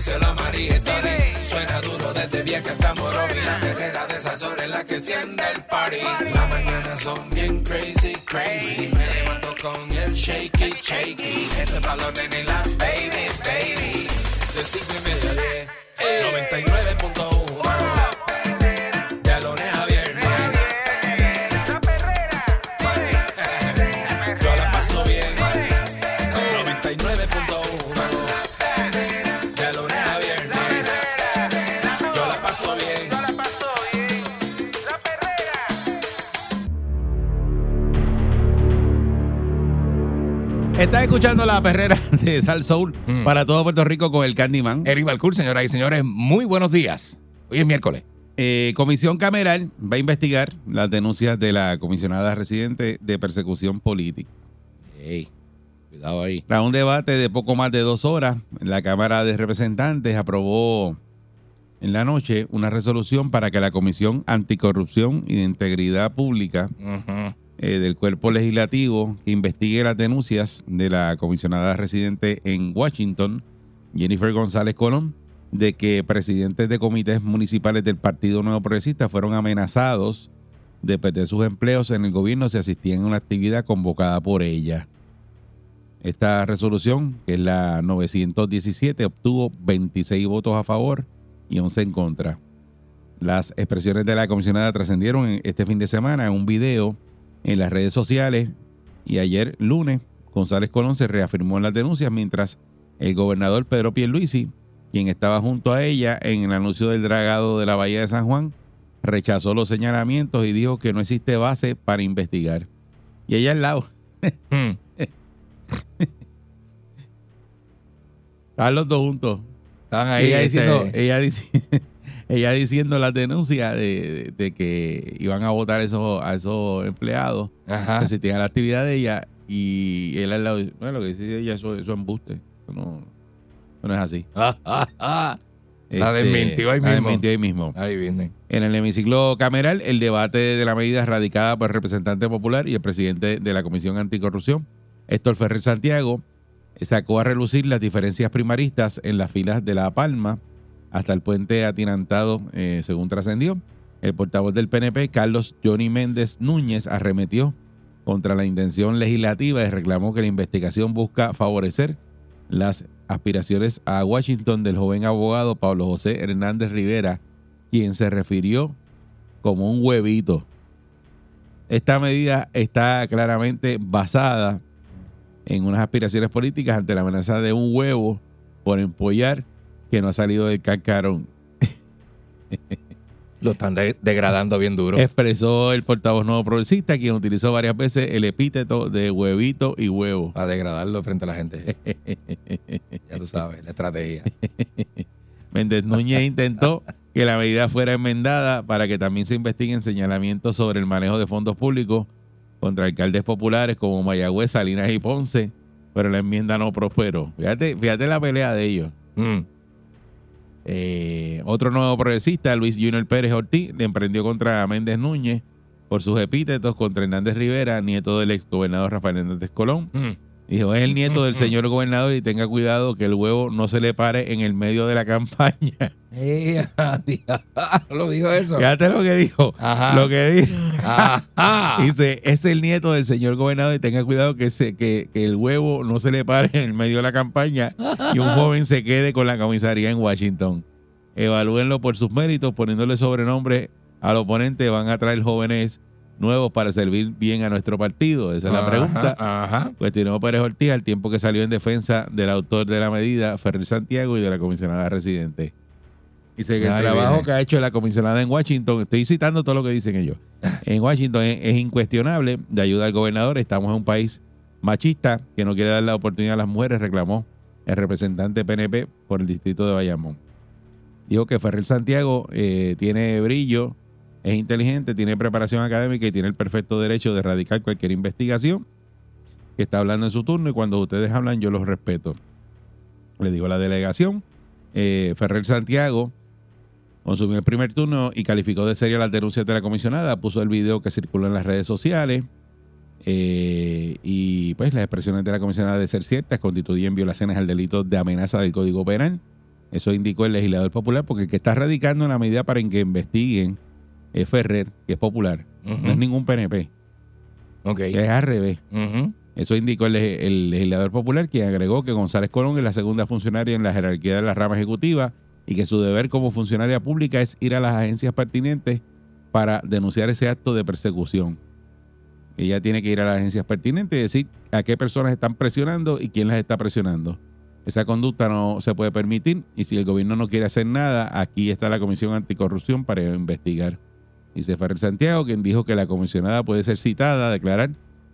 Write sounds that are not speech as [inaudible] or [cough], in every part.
díselo a María. Suena duro desde vieja hasta Morovi. La perrera de esas horas en la que enciende el party. Las mañanas son bien crazy, crazy. Me levanto con el shaky, shaky. Este valor de la baby, baby. De cinco y media a diez. 99.1 Estás escuchando la perrera [laughs] de Sal Soul Mm. para todo Puerto Rico con el Candyman. Eric Balcour, señoras y señores, muy buenos días. Hoy es miércoles. Eh, Comisión Cameral va a investigar las denuncias de la comisionada residente de persecución política. Ey, cuidado ahí. Tras un debate de poco más de dos horas, la Cámara de Representantes aprobó en la noche una resolución para que la Comisión Anticorrupción y de Integridad Pública. Eh, del cuerpo legislativo que investigue las denuncias de la comisionada residente en Washington, Jennifer González Colón, de que presidentes de comités municipales del Partido Nuevo Progresista fueron amenazados de perder sus empleos en el gobierno si asistían a una actividad convocada por ella. Esta resolución, que es la 917, obtuvo 26 votos a favor y 11 en contra. Las expresiones de la comisionada trascendieron en- este fin de semana en un video en las redes sociales y ayer lunes González Colón se reafirmó en las denuncias mientras el gobernador Pedro Pierluisi, quien estaba junto a ella en el anuncio del dragado de la Bahía de San Juan, rechazó los señalamientos y dijo que no existe base para investigar. Y ella al lado, Hmm. estaban los dos juntos. Estaban ahí. ella, este, diciendo, ella, ella diciendo las denuncias de, de- de que iban a votar esos, a esos empleados Ajá. que asistían a la actividad de ella y él al lado, dice, bueno, lo que dice ella, eso, eso es embuste. Eso no, eso no es así. [laughs] La Este, desmintió ahí la mismo. desmintió ahí mismo. Ahí viene. En el hemiciclo cameral, el debate de la medida radicada por el representante popular y el presidente de la Comisión Anticorrupción, Héctor Ferrer Santiago, sacó a relucir las diferencias primaristas en las filas de La Palma hasta el puente atinantado, eh, según trascendió. El portavoz del PNP, Carlos Johnny Méndez Núñez, arremetió contra la intención legislativa y reclamó que la investigación busca favorecer las aspiraciones a Washington del joven abogado Pablo José Hernández Rivera, quien se refirió como un huevito. Esta medida está claramente basada en unas aspiraciones políticas ante la amenaza de un huevo por empollar que no ha salido del cascarón. [laughs] Lo están de- degradando bien duro. Expresó el portavoz nuevo progresista, quien utilizó varias veces el epíteto de huevito y huevo. Para degradarlo frente a la gente. ya tú sabes, la estrategia. [laughs] Méndez Núñez intentó [laughs] que la medida fuera enmendada para que también se investiguen señalamientos sobre el manejo de fondos públicos contra alcaldes populares como Mayagüez, Salinas y Ponce, pero la enmienda no prosperó. Fíjate, fíjate la pelea de ellos. Mm. Eh, otro nuevo progresista, Luis Junior Pérez Ortiz, le emprendió contra Méndez Núñez por sus epítetos contra Hernández Rivera, nieto del ex gobernador Rafael Hernández Colón. Mm. Dijo, es el nieto del señor gobernador y tenga cuidado que el huevo no se le pare en el medio de la campaña. [laughs] Eh, lo dijo eso. Fíjate lo que dijo. Ajá. Lo que dijo. Ajá. [laughs] Dice, es el nieto del señor gobernador y tenga cuidado que, se, que, que el huevo no se le pare en el medio de la campaña y un joven se quede con la comisaría en Washington. Evalúenlo por sus méritos, poniéndole sobrenombre al oponente, van a traer jóvenes nuevos para servir bien a nuestro partido. Esa es la Ajá, pregunta. Ajá. Cuestionó Pérez Ortiz al tiempo que salió en defensa del autor de la medida, Ferrer Santiago, y de la comisionada residente. Dice que el trabajo viene. que ha hecho la comisionada en Washington, estoy citando todo lo que dicen ellos, [laughs] en Washington es, es incuestionable de ayuda al gobernador. Estamos en un país machista que no quiere dar la oportunidad a las mujeres, reclamó el representante PNP por el distrito de Bayamón. Dijo que Ferrer Santiago eh, tiene brillo es inteligente, tiene preparación académica y tiene el perfecto derecho de erradicar cualquier investigación que está hablando en su turno y cuando ustedes hablan yo los respeto. Le digo a la delegación, eh, Ferrer Santiago consumió el primer turno y calificó de seria las denuncias de la comisionada, puso el video que circuló en las redes sociales eh, y pues las expresiones de la comisionada de ser ciertas constituyen violaciones al delito de amenaza del Código Penal. Eso indicó el legislador popular porque el que está radicando una medida para que investiguen es Ferrer, que es popular, no es ningún PNP, Ok. que es al revés. Eso indicó el, el legislador popular, quien agregó que González Colón es la segunda funcionaria en la jerarquía de la rama ejecutiva y que su deber como funcionaria pública es ir a las agencias pertinentes para denunciar ese acto de persecución. Ella tiene que ir a las agencias pertinentes y decir a qué personas están presionando y quién las está presionando. Esa conducta no se puede permitir y si el gobierno no quiere hacer nada, aquí está la Comisión Anticorrupción para investigar. Dice Ferrer Santiago, quien dijo que la comisionada puede ser citada a declarar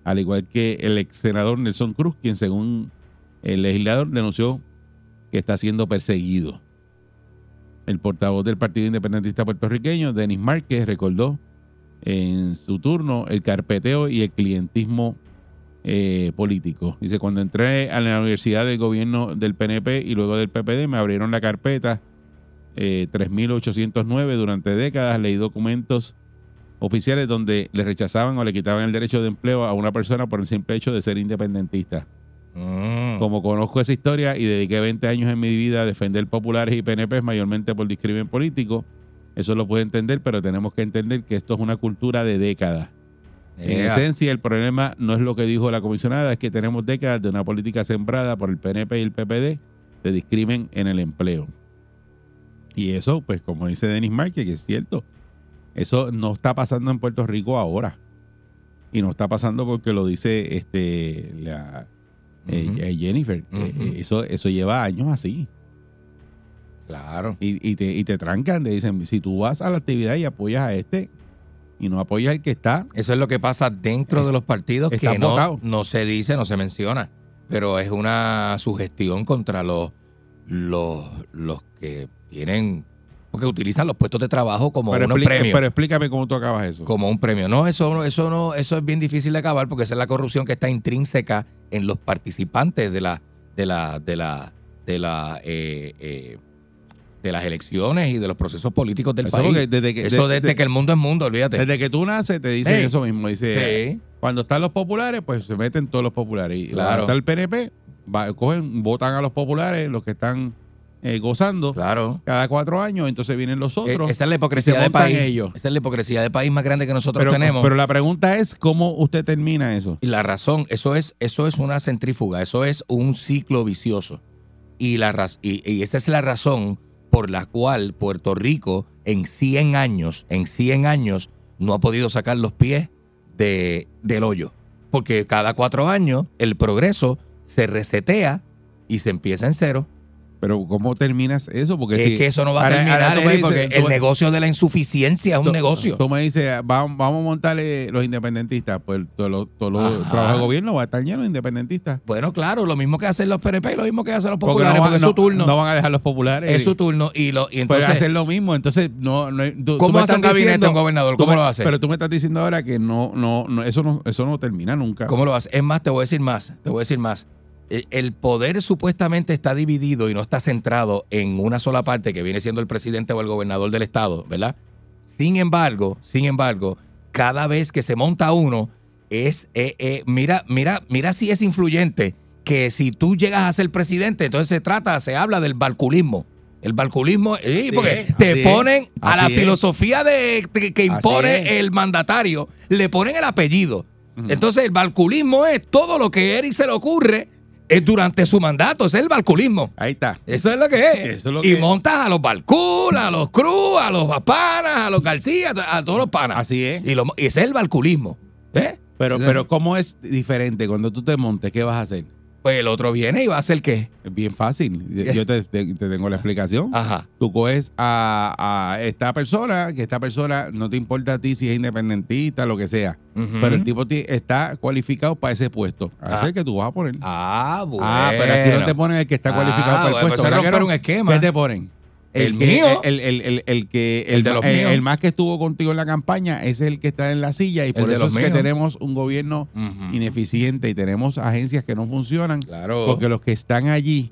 al igual que el ex senador Nelson Cruz, quien según el legislador denunció que está siendo perseguido. El portavoz del Partido Independentista Puertorriqueño, Denis Márquez, recordó en su turno el carpeteo y el clientismo eh, político. Dice, cuando entré a la universidad del gobierno del PNP y luego del PPD, me abrieron la carpeta eh, 3809 durante décadas, leí documentos oficiales donde le rechazaban o le quitaban el derecho de empleo a una persona por el simple hecho de ser independentista. Mm. Como conozco esa historia y dediqué 20 años en mi vida a defender populares y PNP mayormente por discrimen político, eso lo puede entender, pero tenemos que entender que esto es una cultura de décadas. En esencia, el problema no es lo que dijo la comisionada, es que tenemos décadas de una política sembrada por el PNP y el PPD de discrimen en el empleo. Y eso, pues como dice Denis Márquez, que es cierto, eso no está pasando en Puerto Rico ahora. Y no está pasando porque lo dice este la, eh, eh, Jennifer. Eh, eh, eso, eso lleva años así. Claro. Y, y te, y te trancan, te dicen, si tú vas a la actividad y apoyas a este y no apoyas al que está, Eso es lo que pasa dentro de los partidos Está que no, no se dice, no se menciona. Pero es una sugestión contra los, los, los que tienen, porque utilizan los puestos de trabajo como pero, unos premios. pero explícame cómo tú acabas eso. como un premio. No, eso, no- eso no, eso es bien difícil de acabar porque esa es la corrupción que está intrínseca en los participantes de la, de la, de la, de la, eh, eh, de las elecciones y de los procesos políticos del Eso país. desde que- eso de- desde de- que el mundo es mundo, olvídate. Desde que tú naces te dicen Sí. eso mismo. Dice, Sí. cuando están los populares, pues se meten todos los populares. Y Claro. cuando está el PNP, va- cogen, votan a los populares, los que están eh, gozando, Claro. cada cuatro años, entonces vienen los Eh, otros. Esa es la hipocresía de país. ellos. Esa es la hipocresía de país más grande que nosotros pero, tenemos. pero la pregunta es, ¿cómo usted termina eso? Y la razón, eso es, eso es una centrífuga, eso es un ciclo vicioso. Y, la, y, y esa es la razón por la cual Puerto Rico en 100 años, en 100 años, no ha podido sacar los pies de, del hoyo. Porque cada cuatro años el progreso se resetea y se empieza en cero. Pero ¿cómo terminas eso? Porque es si- que eso no va a ahora- terminar, ahora tú me Eric, dices- porque tú el me- negocio de la insuficiencia es un tú- negocio. Tú me dices, vamos, vamos a montarle los independentistas, pues todos los, todos los Ajá. trabajos de gobierno va a estar lleno de independentistas. Bueno, claro, lo mismo que hacen los PNP y lo mismo que hacen los Porque populares, no, van- porque es no- su turno. no van a dejar los populares. es su turno. Y, lo, y Pueden entonces, hacer lo mismo, entonces no, no tú- tú ¿cómo me hace un gabinete diciendo- un gobernador? tú ¿Cómo me- lo hace? Pero tú me estás diciendo ahora que no, no, no, eso no, eso no termina nunca. ¿Cómo lo hace? Es más, te voy a decir más, te voy a decir más. El- El poder supuestamente está dividido y no está centrado en una sola parte que viene siendo el presidente o el gobernador del estado, ¿verdad? Sin embargo, sin embargo, cada vez que se monta uno es, eh, eh, mira, mira, mira si es influyente que si tú llegas a ser presidente, entonces se trata, se habla del balculismo. El balculismo, porque es, te es, ponen a la es. filosofía de, que, impone el mandatario, le ponen el apellido. Entonces, el balculismo es todo lo que Eric se le ocurre eh, durante su mandato. Ese es el balculismo. Ahí está. Eso es lo que es. Eso es lo y que- montas a los Balcul, a los Cruz, a los Panas, a los García, a todos los panas. Así es. Y, lo- y ese es el balculismo. ¿eh? Pero, pero ¿cómo es diferente cuando tú te montes? ¿Qué vas a hacer? Pues el otro viene y va a hacer qué. Es bien fácil. Yo te, te- te tengo la explicación. Ajá. Tú coges a, a esta persona, que esta persona no te importa a ti si es independentista, lo que sea. Pero el tipo ti- está cualificado para ese puesto. Así Ah. es el que tú vas a poner. Ah, bueno. Ah, pero aquí no te ponen el que está Ah, cualificado para el bueno, puesto. pues eso es ¿verdad que romper un esquema. ¿Qué te ponen? El que- mío. El, el, el, el que, El de los el, míos. el más que estuvo contigo en la campaña es el que está en la silla y por eso los es que tenemos un gobierno ineficiente y tenemos agencias que no funcionan Claro. porque los que están allí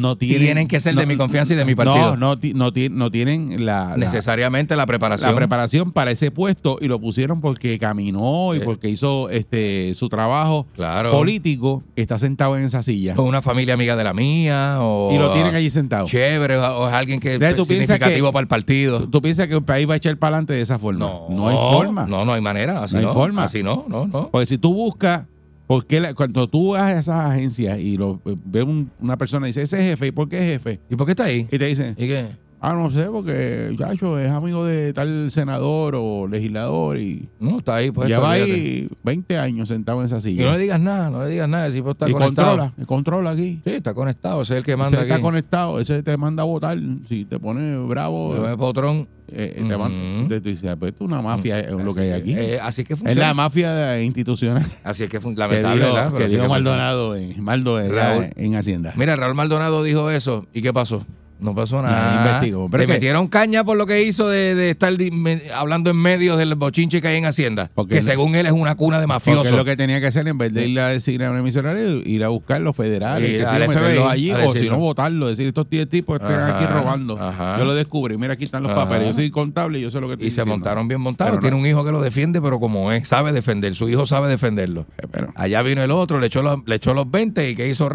no tienen Tienen que ser de no- mi confianza y de mi no, partido. no, no, no tienen la, Necesariamente la preparación. la preparación para ese puesto y lo pusieron porque caminó y Eh. porque hizo este su trabajo claro. político que está sentado en esa silla O una familia amiga de la mía. O y lo tienen allí sentado. Chévere. O es alguien que es piensas significativo que- para el partido. ¿Tú, tú piensas que el país va a echar para adelante de esa forma? No, hay forma. No, no hay manera. Así No no, hay forma. Así no, no, no. Porque si tú buscas, porque la- cuando tú vas a esas agencias y lo ve un- una persona y dice, ese es jefe, ¿y por qué es jefe? ¿Y por qué está ahí? Y te dicen, ¿Y qué? Ah, no sé, porque Chacho es amigo de tal senador o legislador y No, está ahí. Pues, lleva ahí 20 años sentado en esa Y no silla. le digas nada, no le digas nada. El tipo está Y conectado. controla, y controla aquí. Sí, está conectado. Ese es el que Ese manda está aquí. conectado, ese te manda a votar. Si te pone bravo, Eh, Potrón. eh, te manda- Ujú. te- tú dices, pues esto es una mafia, es lo que hay aquí. Eh, así que es funciona. la mafia institucional Así es que [laughs] lamentable, ¿verdad? Que dijo. Maldonado, en, Maldo en- Raúl. en Hacienda. Mira, Raúl Maldonado dijo eso. ¿Y qué pasó? No pasó Nada, nada. investigó. Pero Le es que- metieron caña por lo que hizo de, de estar di- me- hablando en medios del bochinche que hay en Hacienda. Porque que no- según él es una cuna de Porque mafiosos. es lo que tenía que hacer en vez de ir a decir a una emisora, ir a buscar los federales, Sí, que al sí, meterlos FBI, allí, a o si decirlo. no, votarlo, decir estos tíos tipos están Ajá, aquí robando. ajá. Yo lo descubrí, mira, aquí están los Ajá. papeles, yo soy contable y yo sé lo que estoy y se diciendo. montaron bien montados. Pero Tiene un hijo que lo defiende, pero como es, sabe defender. Su hijo sabe defenderlo. Eh, pero- Allá vino el otro, le echó los, le echó los 20 y ¿qué hizo?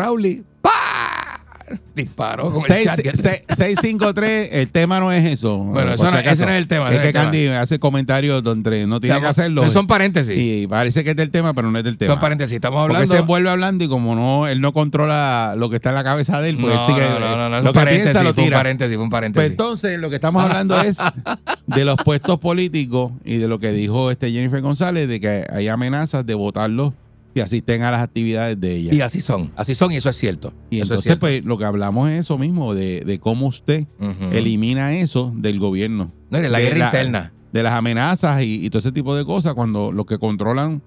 ¡Pah! [laughs] Disparó con el Seis- chat. seis- 653, el tema no es eso. Bueno, eso no- ese no es el tema, Es que tema. Candy hace comentarios donde no tiene que hacerlo. Son paréntesis. Y parece que es del tema, pero no es del tema. Son paréntesis. Estamos Porque hablando. se vuelve hablando y como no, él no controla lo que está en la cabeza de él, pues él no, sigue, no, no, no, lo que paréntesis, piensa lo fue un tira. paréntesis, fue un Pues paréntesis. entonces lo que estamos hablando es [laughs] de los puestos políticos y de lo que dijo este Jennifer González, de que hay amenazas de votarlos si asisten a las actividades de ella. y así son, así son y eso es cierto. Y eso entonces, cierto. pues, lo que hablamos es eso mismo, de, de cómo usted elimina eso del gobierno. No, era la de guerra la- interna. De las amenazas y, y todo ese tipo de cosas, cuando los que controlan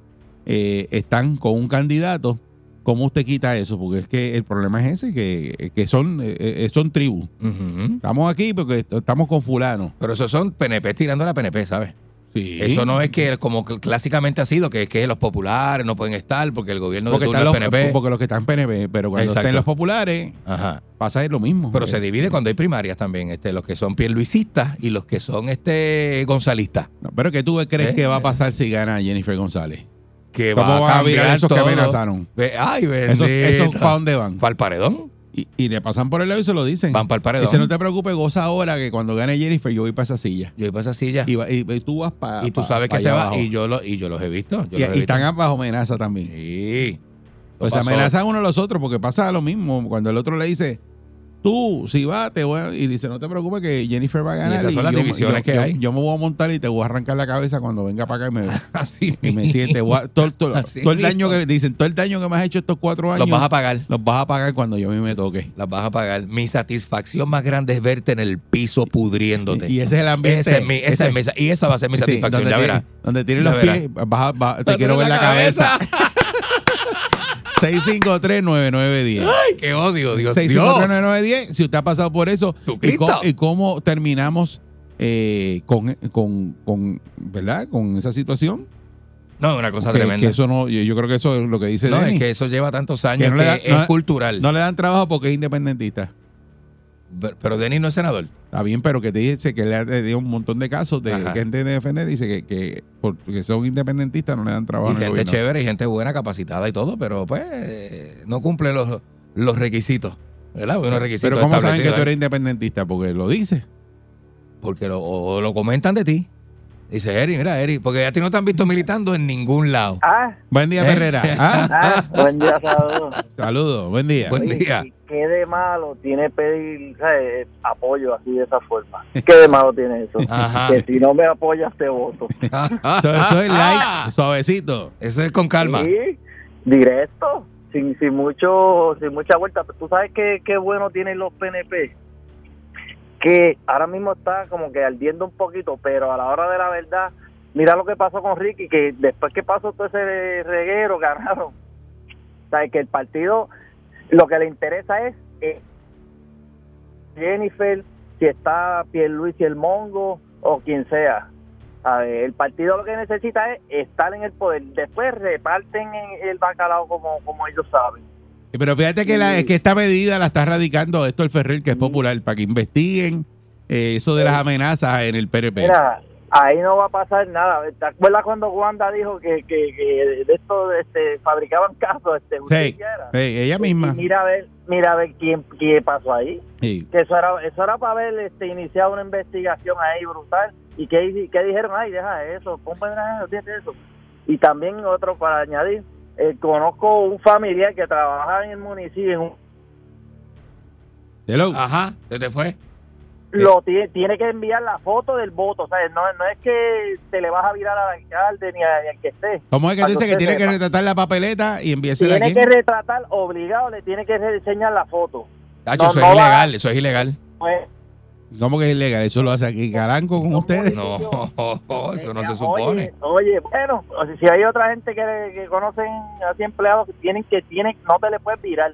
eh, están con un candidato, ¿cómo usted quita eso? Porque es que el problema es ese, que, que son, eh, eh, son tribus. Estamos aquí porque estamos con fulano. Pero eso son PNP tirando a la PNP, ¿sabes? Sí. Eso no es que como que clásicamente ha sido, que, que los populares no pueden estar porque el gobierno porque, de turno los, es PNP. porque los que están PNP, pero cuando Exacto. estén los populares, Ajá. pasa lo mismo. Pero Eh, se divide cuando hay primarias también, este, los que son pierluisistas y los que son este gonzalistas. no, pero que tú crees ¿Eh? que va a pasar si gana Jennifer González. Que ¿Cómo va van a virar esos que amenazaron? Ay, bendito. Esos, esos ¿para dónde van? ¿Para el paredón? Y, y le pasan por el lado y se lo dicen. Van para el paredón. Dice, no te preocupes, goza ahora que cuando gane Jennifer yo voy para esa silla. Yo voy para esa silla. Y, va- y- y tú vas para Y tú sabes que se va. Y yo, lo, y yo los he visto. Yo Y, los he y visto. están bajo amenaza también. Sí. Pues Pasó. amenazan uno a los otros porque pasa lo mismo. Cuando el otro le dice, tú, si vas, te voy a... Y dice, no te preocupes que Jennifer va a ganar. esas son las yo, divisiones yo- que yo- hay. Yo me voy a montar y te voy a arrancar la cabeza cuando venga para acá y me, [laughs] Así y me siente. voy a- todo, todo- [laughs] Así todo el daño que dicen, todo el daño que me has hecho estos cuatro años, Los vas a pagar. los vas a pagar cuando yo a mí me toque. Las vas a pagar. Mi satisfacción más grande es verte en el piso pudriéndote. Y ese es el ambiente. Esa es mi- Ese- es mi y esa va a ser mi Sí, satisfacción. donde ya verás. Donde tiene Ya los pies, vas a- vas- te quiero ver la cabeza. 653-9910. Ay, qué odio, Dios mío. 653-9910. Si usted ha pasado por eso, y, co- y cómo terminamos eh, con, con, con, ¿verdad? Con esa situación. No, una cosa que, tremenda. que eso no, yo, yo creo que eso es lo que dice no, Denny. es que eso lleva tantos años Que no que, da- es no- cultural. No le dan trabajo porque es independentista. Pero- Pero Denis no es senador. Está bien, pero que te dice que le ha dio un montón de casos de Ajá. gente de defender dice que, que porque son independentistas no le dan trabajo Y gente gobierno. chévere y gente buena, capacitada y todo, pero pues eh, no cumple los, los requisitos. ¿Verdad? Unos requisitos Pero ¿cómo saben que tú eres independentista? Porque lo dice. Porque lo, o lo comentan de ti. Dice Eri, mira, Eri, porque a ti no te han visto militando en ningún lado. Ah, Buen día, Eh. Ferrera. [laughs] ¿Ah? ah, buen día, saludos. Saludos, buen día. Buen Oye, día. ¿Y ¿Qué de malo tiene pedir ¿sabes? apoyo así de esa forma? ¿Qué de malo tiene eso? [laughs] Ajá. Que si no me apoyas te voto. [laughs] Eso, eso es light, suavecito. Eso es con calma. Sí, directo, sin, sin mucho sin mucha vuelta. Tú sabes qué, qué bueno tienen los PNP, que ahora mismo está como que ardiendo un poquito, pero a la hora de la verdad, mira lo que pasó con Ricky, que después que pasó todo ese reguero ganaron. O sea, que el partido lo que le interesa es eh, Jennifer, si está Pierluisi el Mongo o quien sea. Ver, el partido lo que necesita es estar en el poder. Después reparten en el bacalao como, como ellos saben. Pero fíjate que, la, Sí. que esta medida la está radicando esto el Ferrer, que es popular, para que investiguen eh, eso de las amenazas en el PRP. Mira, ahí no va a pasar nada. ¿Te acuerdas cuando Wanda dijo que, que, que de esto este, fabricaban casos? Este, Sí, sí, ella misma. Y mira a ver, mira a ver quién, quién pasó ahí. Sí. Que eso era, eso era para haber este, iniciado una investigación ahí brutal. ¿Y qué, qué dijeron? Ay, deja eso, ponme eso. Y también otro para añadir, eh, conozco un familiar que trabaja en el municipio, en un- Hello. Ajá, ¿se te fue? Lo tiene, tiene que enviar la foto del voto, o sea, no, no es que te le vas a virar al alcalde ni, a- ni al que esté. ¿Cómo es que dice que tiene que retratar la papeleta y enviársela Tiene aquí? que retratar, obligado, le tiene que enseñar la foto. Tacho, No, eso no es va- ilegal, eso es ilegal. Pues, ¿Cómo que es ilegal? Eso lo hace aquí Caranco con ustedes. No, [laughs] eso no se Oye, supone. Oye, bueno, o sea, si hay otra gente que, que conocen así empleados que tienen que tienen, no te le puedes virar.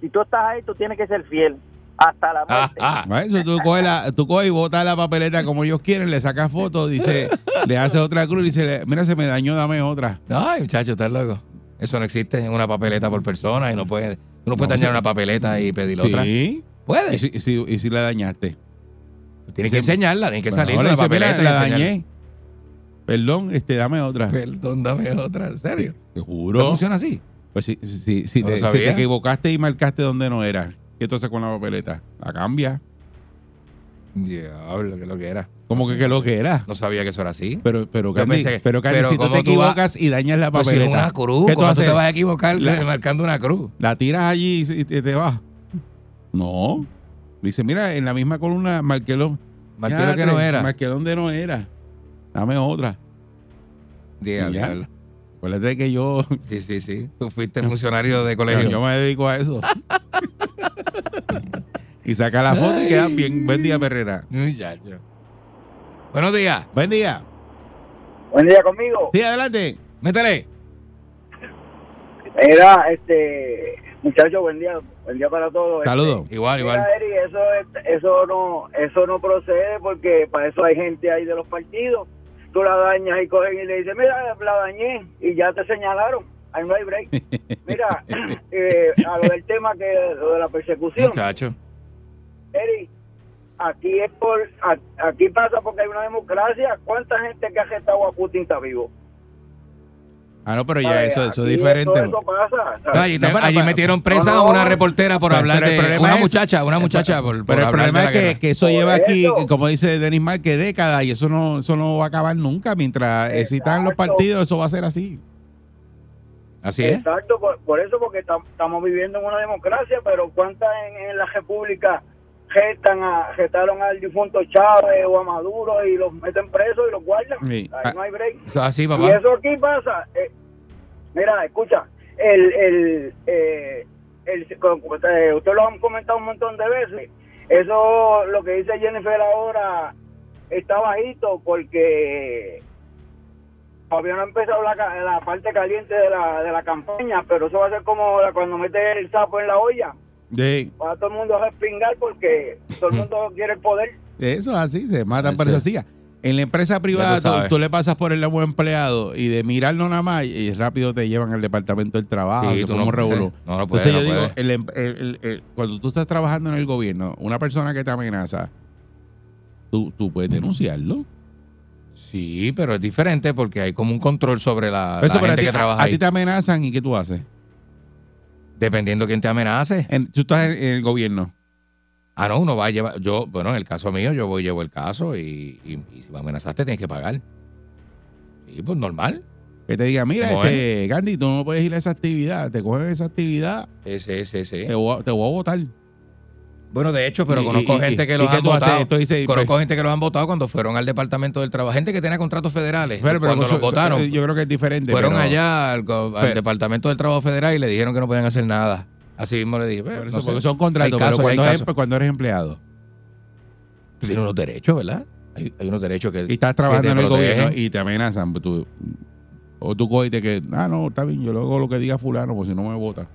Si tú estás ahí, tú tienes que ser fiel hasta la Ah, muerte. ah. Ah, Eso tú coges, la, tú coges y botas la papeleta como ellos quieren, le sacas fotos, dice, [laughs] le hace otra cruz y dice, mira, se me dañó, dame otra. Ay, muchacho, estás loco. Eso no existe en una papeleta por persona y no puedes, tú no puedes No, dañar sí. una papeleta y pedir otra. Sí. Y si, y si- y si la dañaste. Tienes que enseñarla, tienes que Bueno, salir con la papeleta y la dañé. Perdón, este, dame otra. Perdón, dame otra, ¿en serio? Te ¿No juro. funciona así? Pues si, si, si No te, lo si te equivocaste y marcaste donde no era, ¿qué tú haces con la papeleta? La cambia. Diablo, que lo que era. Como que, que lo que era. No sabía que eso era así. Pero, pero, Yo Candy, pensé- pero, Candy, pero si tú ¿cómo te tú equivocas y dañas la Pues si es papeleta, una cruz, ¿qué tú ¿cómo tú te vas a equivocar La- [laughs] marcando una cruz? la tiras allí y te, te vas. No. Dice, mira, en la misma columna marqué lo, Marqué lo que no era. Marqué donde no era. Dame otra. Diablo. Acuérdate que yo, Sí, sí, sí. Tú fuiste funcionario de [laughs] yo, colegio. me dedico a eso. [laughs] y saca la foto y queda bien. Buen día, Perrera. Muchacho. Buenos días. Buen día. Buen día conmigo. Sí, adelante. Métele. Era, este, muchachos, buen día, buen día para todos. Saludos. Igual, igual. Mira, Eri, eso, es- eso no, eso no procede porque para eso hay gente ahí de los partidos. Tú la dañas y cogen y le dicen, mira, la dañé y ya te señalaron. Ahí no hay break. Mira, [laughs] eh, a lo del tema que lo de la persecución, Muchacho. Eri, aquí es por, a- aquí pasa porque hay una democracia. ¿Cuánta gente que ha gestado a Putin está vivo? Ah, no, pero ya eso, eso es diferente. Eso, eso pasa. ¿sabes? No, allí, No, metieron presa No, a una reportera por hablar de problema una es- muchacha, una muchacha por, por Pero el problema es que, eso Por lleva aquí, como dice Denis Marque, décadas y eso no, eso no va a acabar nunca. Mientras existan los partidos, eso va a ser así. Así es. Exacto, por, por eso, porque tam- estamos viviendo en una democracia, pero ¿cuántas en, en la República gestan a, gestaron al difunto Chávez o a Maduro y los meten presos y los guardan? Sí. Ahí no hay break. Así, Y papá. eso aquí pasa. eh, mira, escucha, el, el, eh, el, eh, usted lo han comentado un montón de veces. Eso, lo que dice Jennifer ahora, está bajito porque todavía no ha empezado la, parte caliente de la, de la campaña, pero eso va a ser como la- cuando mete el sapo en la olla. Sí. Va a todo el mundo a respingar porque todo el mundo [laughs] quiere el poder. Eso es así, se matan por esa silla. En la empresa privada, tú le pasas por el buen empleado y de mirarlo nada más y rápido te llevan al departamento del trabajo. Sí, tú no puedes. No, no Entonces puedes, yo no digo, em- el- el- el- cuando tú estás trabajando en el gobierno, una persona que te amenaza, tú, tú puedes denunciarlo. Sí, pero es diferente porque hay como un control sobre la, Eso, a gente ti, que trabaja a ahí. ti te amenazan y ¿qué tú haces? Dependiendo quién te amenace. En- tú estás en, en el gobierno. Ah, no, uno va a llevar. Yo, bueno, en el caso mío, yo voy y llevo el caso y, y- y si me amenazaste, tienes que pagar. Y pues normal. Que te diga, mira, ¿Cómo este, Gandhi, tú no puedes ir a esa actividad. Te cogen esa actividad, Sí, sí, sí, sí. te voy, a- te voy a votar. Bueno, de hecho, pero conozco y- gente que ¿y los han votado. Esto dice, conozco pues- gente que los han votado cuando fueron al Departamento del Trabajo. Gente que tenía contratos federales. Pero, pero cuando los votaron, Yo creo que es diferente. fueron pero- allá al, pero- Departamento del Trabajo Federal y le dijeron que no podían hacer nada. Así mismo le dije. "Pues, eso, no sé". porque son contratos, Hay casos, pero cuando, es- cuando eres empleado Tú tienes unos derechos, ¿verdad? Hay, hay unos derechos que. y estás trabajando en el gobierno y te amenazan, pues tú, o tú coges que, ah, no, está bien, yo luego lo que diga fulano, pues si no me vota.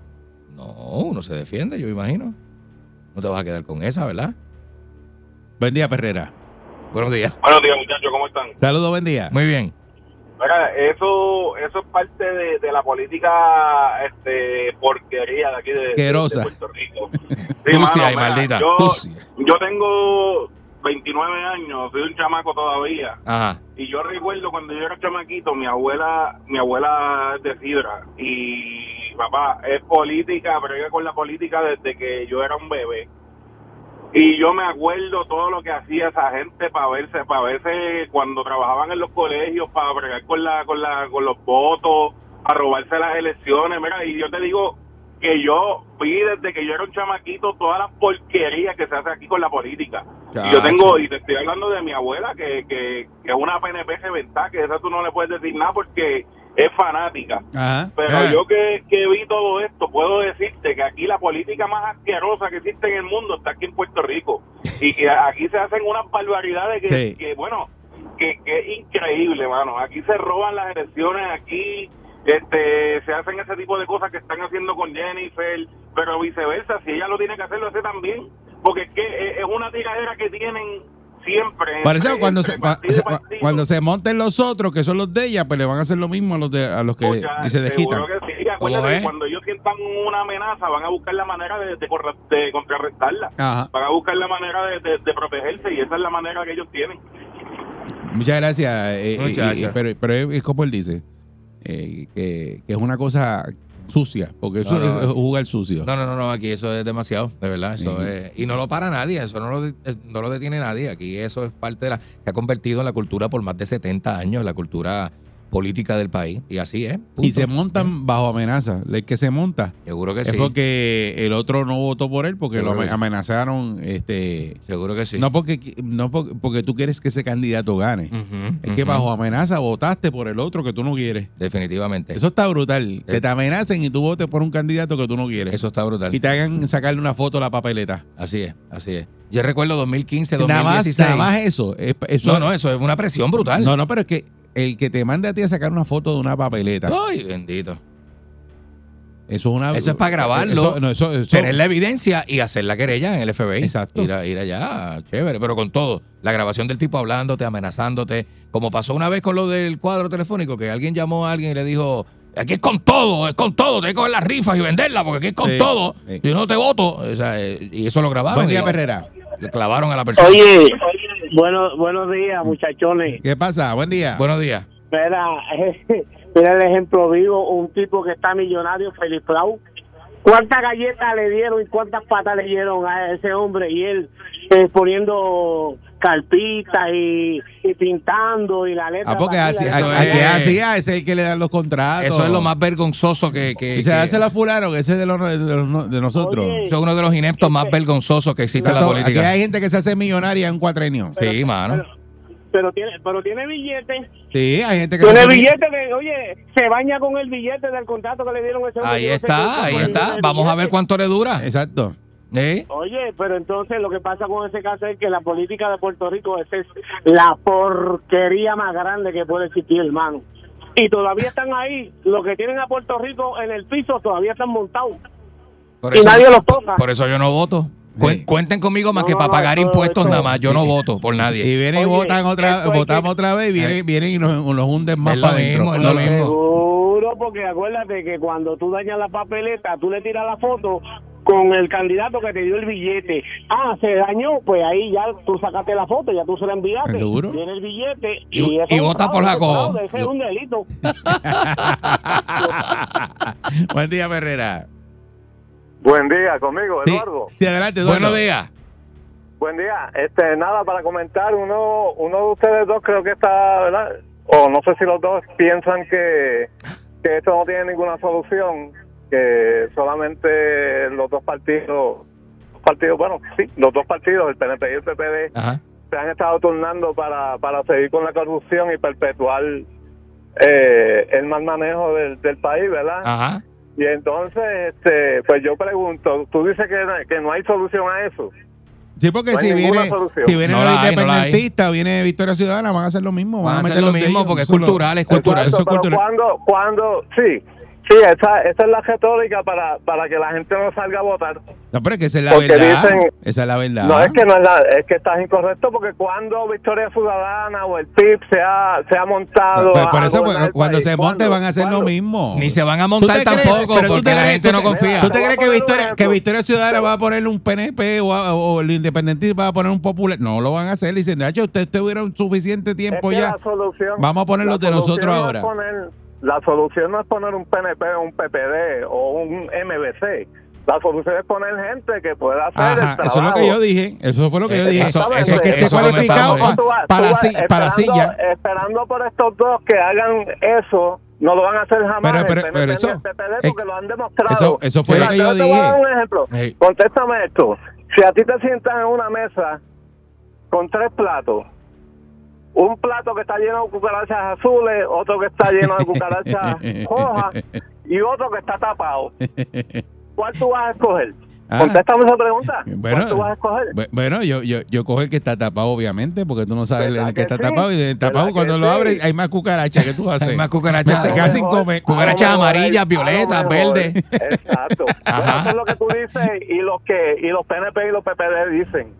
No, uno se defiende, yo imagino. No te vas a quedar con esa, ¿verdad? Buen día, Perrera. Buenos días. Buenos días, muchachos, ¿cómo están? Saludos, buen día. Muy bien. Mira, eso, eso es parte de, de la política este, porquería de aquí de, de- Asquerosa. de Puerto Rico. [laughs] Sucia y mira, maldita. Yo, yo tengo 29 años, soy un chamaco todavía. Ajá. Y yo recuerdo cuando yo era chamaquito, mi abuela, mi abuela es de Sidra y papá es política, brega con la política desde que yo era un bebé. Y yo me acuerdo todo lo que hacía esa gente para verse, para verse cuando trabajaban en los colegios, para bregar con la, con la, con los votos, a robarse las elecciones, mira, y yo te digo que yo vi desde que yo era un chamaquito todas las porquerías que se hace aquí con la política. Y yo tengo, y te estoy hablando de mi abuela, que, que, que es una PNP reventada, que esa tú no le puedes decir nada porque es fanática. Ajá. Pero yo que, que vi todo esto, puedo decirte que aquí la política más asquerosa que existe en el mundo está aquí en Puerto Rico. Y que [laughs] aquí se hacen unas barbaridades que, Sí. que, bueno, que, que es increíble, mano. Aquí se roban las elecciones, aquí este se hacen ese tipo de cosas que están haciendo con Jennifer, pero viceversa, si ella lo tiene que hacer, lo hace también. Porque es que es- es una tiradera que tienen siempre. Parece entre- que cuando entre se, partido partido. cuando se monten los otros, que son los de ella, pues le van a hacer lo mismo a los de a los que y se desquitan. que sí. Acuérdate que cuando ellos sientan una amenaza, van a buscar la manera de, de, corre- de contrarrestarla. Ajá. Van a buscar la manera de, de- de protegerse y esa es la manera que ellos tienen. Muchas gracias. eh, Muchacha. y- y- pero, pero es, es como él dice, eh, que, que es una cosa sucia, porque eso No, no, es jugar sucio. No, no, no, no, aquí eso es demasiado, de verdad. Eso es, y no lo para nadie, eso no lo, eh, no lo detiene nadie. Aquí eso es parte de la. Se ha convertido en la cultura por más de 70 años, la cultura política del país. Y así es. punto. y se montan bajo amenaza. El que se monta Seguro que es sí. porque el otro no votó por él, porque lo Seguro sí. amenazaron. este Seguro que sí. No porque no porque, porque tú quieres que ese candidato gane. Es que bajo amenaza votaste por el otro que tú no quieres. Definitivamente. Eso está brutal. Que Eh. te amenacen y tú votes por un candidato que tú no quieres. Eso está brutal. Y te hagan sacarle una foto a la papeleta. Así es, así es. Yo recuerdo 2015, Nada más, 2016. nada más eso. Es- eso- no, no, eso es una presión brutal. No, no, pero es que el que te mande a ti a sacar una foto de una papeleta, Ay, bendito. eso es una. Eso es para grabarlo, Eso, no, eso, eso- Tener la evidencia y hacer la querella en el FBI. Exacto. Ir, a- ir allá, chévere, pero con todo. La grabación del tipo hablándote, amenazándote. Como pasó una vez con lo del cuadro telefónico, que alguien llamó a alguien y le dijo, aquí es con todo, es con todo, tengo que coger las rifas y venderlas porque aquí es con Sí, todo. sí. Si no te voto. O sea, eh, y eso lo grabaron. Buen día, Perrera. Le clavaron a la persona. Oye, bueno, buenos días, muchachones. ¿Qué pasa? Buen día. Buenos días. Mira, [laughs] mira el ejemplo vivo, un tipo que está millonario, Felipe Flau. ¿Cuántas galletas le dieron y cuántas patas le dieron a ese hombre? Y él eh, poniendo carpitas y, y pintando y la letra. ah, porque así, a- a- es- que hacía ese es el que le dan los contratos. Eso es lo más vergonzoso que... que, Y se que- hace la fularon, ese es de, los, de, los- de nosotros. Oye, eso es uno de los ineptos más vergonzosos que existe en la Exacto, Aquí política. hay gente que se hace millonaria en un cuatrenio. Sí, mano. Pero tiene, pero tiene billete. Sí, hay gente que Tiene hace mi- billete que, oye, se baña con el billete del contrato que le dieron a ese hombre. Ahí está, ahí está. billete. Vamos a ver cuánto le dura. Exacto. ¿Eh? Oye, pero entonces lo que pasa con ese caso es que la política de Puerto Rico esa es la porquería más grande que puede existir, hermano. Y todavía están ahí, los que tienen a Puerto Rico en el piso todavía están montados. Por Y nadie los toca. Por eso yo no voto. Sí. Cuenten conmigo más No, que para no, pagar impuestos nada más. Yo no voto por Y nadie. vienen y votan otra, votamos que- otra vez y vienen, vienen y nos, nos hunden más Es lo para adentro. mismo, es lo mismo. Seguro, porque acuérdate que cuando tú dañas la papeleta, tú le tiras la foto con el candidato que te dio el billete. Ah, se dañó, pues ahí ya tú sacaste la foto, ya tú se la enviaste. ¿Seguro? Tiene el billete Y- y, eso y es vota por Jacobo. fraude, Ese es un delito. [laughs] Buen día, Herrera. Buen día, conmigo, Sí, Eduardo. sí, adelante, Eduardo. Buenos días. Buen día. Este, nada, para comentar, uno, uno de ustedes dos creo que está, ¿verdad? O no sé si los dos piensan que, que esto no tiene ninguna solución, que solamente los dos partidos, partidos, bueno, sí, los dos partidos, el PNP y el PPD, Ajá. se han estado turnando para, para seguir con la corrupción y perpetuar eh, el mal manejo del, del país, ¿verdad? Ajá. Y entonces, este, pues yo pregunto, tú dices que, que no hay solución a eso. Sí, porque No si viene, si viene No los la hay, no la hay. independentistas, viene Victoria Ciudadana, van a hacer lo mismo. Van a hacer meter lo los de mismo ellos. porque es lo- cultural, es cultural. Eso es pero cultural. cuando, cuando, sí, Sí, esa, esa es la retórica para, para que la gente no salga a votar. No, pero es que esa es la Porque verdad. dicen- esa es la verdad. No es que no es, la- es que estás incorrecto porque cuando Victoria Ciudadana o el PIB se ha, se ha montado Pues a- por eso, pues, cuando país, se monte ¿cuándo? van a hacer lo mismo. Ni se van a ¿Tú montar crees? tampoco Pero tú porque te la crees- gente no confía. ¿Tú te crees que Victoria, que Victoria Ciudadana va a poner un PNP o, a- o el independentismo va a poner un popular? No lo van a hacer. Dicen, Nacho, ustedes tuvieron suficiente Es tiempo que ya. la solución- Vamos a poner los de nosotros no ahora. poner- la solución no es poner un PNP o un PPD o un MBC. La solución es poner gente que pueda hacer el trabajo. eso es lo que yo dije. Eso fue lo que yo Eh, dije. eso- es eso- que esté cualificado para, si- para la esperando- silla. Esperando por estos dos que hagan eso, no lo van a hacer jamás. Pero- el pero- PNP pero eso- el PPD es- porque lo han demostrado. eso- eso fue Mira, lo que yo te voy a dar dije. un ejemplo. Hey. Contéstame esto. Si a ti te sientas en una mesa con tres platos, un plato que está lleno de cucarachas azules, otro que está lleno de cucarachas [laughs] rojas y otro que está tapado. ¿Cuál tú vas a escoger? Ah. Contéstame esa pregunta. Bueno, ¿Cuál tú vas a escoger? Bu- Bueno, yo, yo, yo cojo el que está tapado, obviamente, porque tú no sabes el, ¿Verdad el que que está sí? tapado. Y el tapado, ¿Verdad cuando lo sí? abres, hay más cucarachas que tú haces. Hay más cucarachas. Te mejor- comer. Cucarachas amarillas, violetas, verdes. Exacto. Ajá. Bueno, Eso es lo que tú dices y los que y los PNP y los PPD dicen.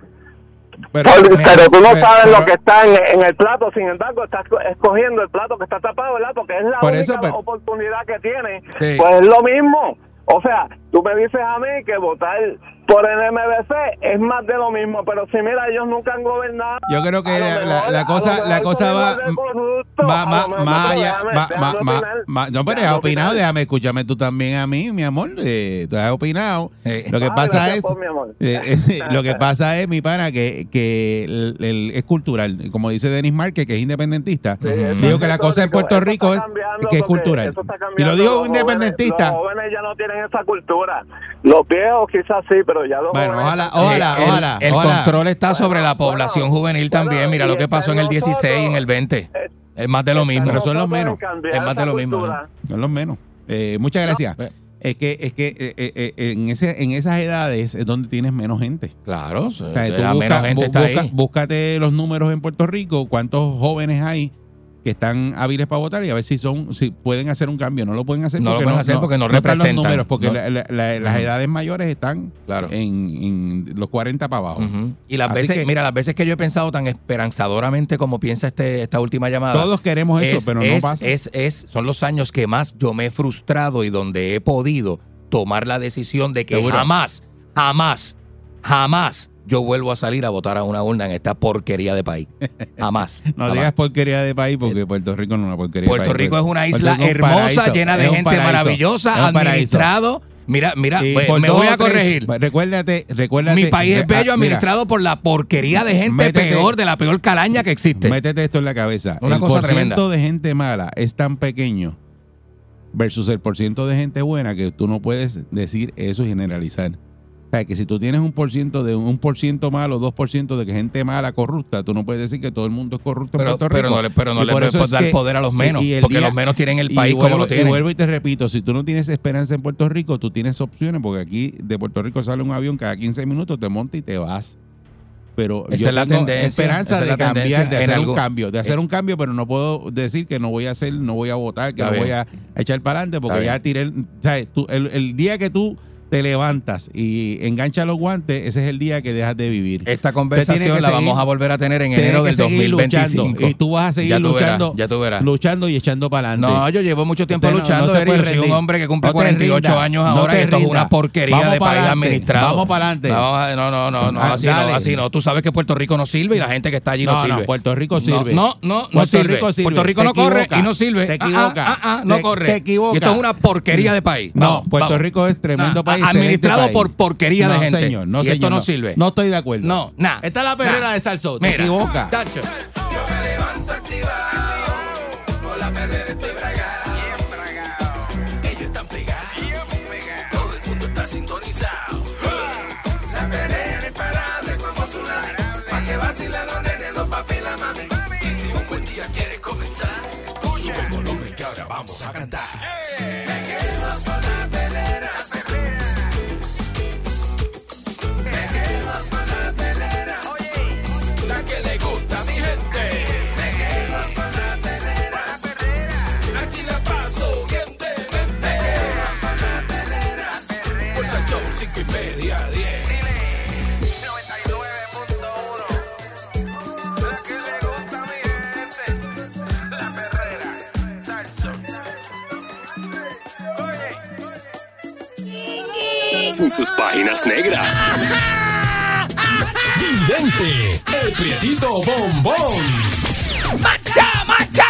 Pero, Pero, pero- tú no pero- sabes pero- lo que está en, en el plato, sin embargo, estás co- escogiendo el plato que está tapado, ¿verdad? Porque es la Por única eso, pero- oportunidad que tiene. Sí. Pues es lo mismo. O sea, tú me dices a mí que votar por el MBC es más de lo mismo, pero si mira, ellos nunca han gobernado. Yo creo que la, mejor- la- la a lo cosa, la cosa va, corruptos, va a más, lo mejor, más allá. va- va- va- va- no, pero Déjame has opinado, opinar. déjame escúchame tú también a mí, mi amor. Eh, tú has opinado. Eh. Lo que Ah, pasa es. por mi amor. eh, eh, lo que pasa es, mi pana, que, que el- el- es cultural. Como dice Denis Márquez, que es independentista, Sí, dijo que la cosa en Puerto Rico es que es cultural. Y lo dijo un jóvenes- independentista. Los jóvenes ya no tienen esa cultura. Los viejos quizás sí, pero ya Bueno, ojalá, están- ojalá, el, ojalá. el ojalá. control está sobre la población bueno, juvenil bueno, también. Mira lo que pasó en el en 16 y en el 20. Eh, Es más de lo mismo. Pero son los menos. Es más de lo mismo. Son los menos. Eh, muchas gracias. No. Es que, es que eh, eh, eh, en, ese, en esas edades es donde tienes menos gente. Claro, O sea, tú la busca- menos gente bu- está busca- ahí. búscate los números en Puerto Rico, cuántos jóvenes hay que están hábiles para votar y a ver si son si pueden hacer un cambio. No lo pueden hacer No lo porque pueden hacer porque no los representan. números, porque No. la- la- la- las edades mayores están Claro. en, en los 40 para abajo. Y las Así veces, que- mira, las veces que yo he pensado tan esperanzadoramente como piensa este, esta última llamada. Todos queremos eso, es, pero no es- pasa. es- es- son los años que más yo me he frustrado y donde he podido tomar la decisión de que Seguro. jamás, jamás, jamás yo vuelvo a salir a votar a una urna en esta porquería de país. Jamás. [laughs] no jamás. digas porquería de país porque Puerto Rico no es una porquería Puerto de país. Rico es una Puerto isla es hermosa, paraíso, llena de gente paraíso, maravillosa, administrado. Mira, mira, pues, me voy a tres- corregir. Recuérdate, recuérdate. Mi país es ah, bello, mira, administrado por la porquería de gente Métete- peor, de la peor calaña que existe. Métete esto en la cabeza. Una el cosa tremenda. de gente mala es tan pequeño versus el porciento de gente buena que tú no puedes decir eso y generalizar. O sea, que si tú tienes un por ciento de un por ciento malo, dos por ciento de que gente mala, corrupta, tú no puedes decir que todo el mundo es corrupto Pero, en Puerto pero Rico. no le, pero no Y le por puedes es dar que- poder a los menos, y porque día- los menos tienen el y país vuelvo, como lo Y tienen. vuelvo y te repito, si tú no tienes esperanza en Puerto Rico, tú tienes opciones, porque aquí de Puerto Rico sale un avión cada 15 minutos, te monta y te vas. Pero Esa yo es la tengo tendencia, esperanza es de cambiar, tendencia de hacer un cambio, de hacer un cambio, pero no puedo decir que no voy a hacer, no voy a votar, que no voy a echar para adelante, porque Está ya tiré. Tú- el, el día que tú te levantas y enganchas los guantes, ese es el día que dejas de vivir. Esta conversación la seguir- vamos a volver a tener en enero del seguir 2025. luchando, y tú vas a seguir Ya tú verás, luchando, ya tú verás. luchando y echando para adelante. No, yo llevo mucho tiempo Usted no- luchando, no Yo soy un hombre que cumple No te 48 rinda, años no ahora te y esto es una porquería Vamos de país adelante, administrado. vamos para adelante. No, no, no, no, no, así dale. no, así no. Tú sabes que Puerto Rico no sirve y la gente que está allí no, No, sirve. no, Puerto Rico No, sirve. No, no, no, sirve. Puerto Rico no corre y no sirve. Te Ah, ah, equivoca. ah, no corre. te equivoca. Y esto es una porquería de país. No, Puerto. Rico es tremendo país. Administrado excelente por país. porquería de No, gente. señor, no, y señor, esto no sirve. No estoy de acuerdo. No, nada. Esta es la perrera Nah. de Salsón. Te Mira, equivoca. tacho. Yo me levanto activado, con la perrera estoy bragado. Ellos están pegados, todo el mundo está sintonizado. La perrera imparable como tsunami, pa' que vacilan los nenes, los papi y la mami. Y si un buen día quieres comenzar, sube el volumen que ahora vamos a cantar. Me quedo con la sus páginas negras. Vidente, el prietito bombón. ¡Macha, macha!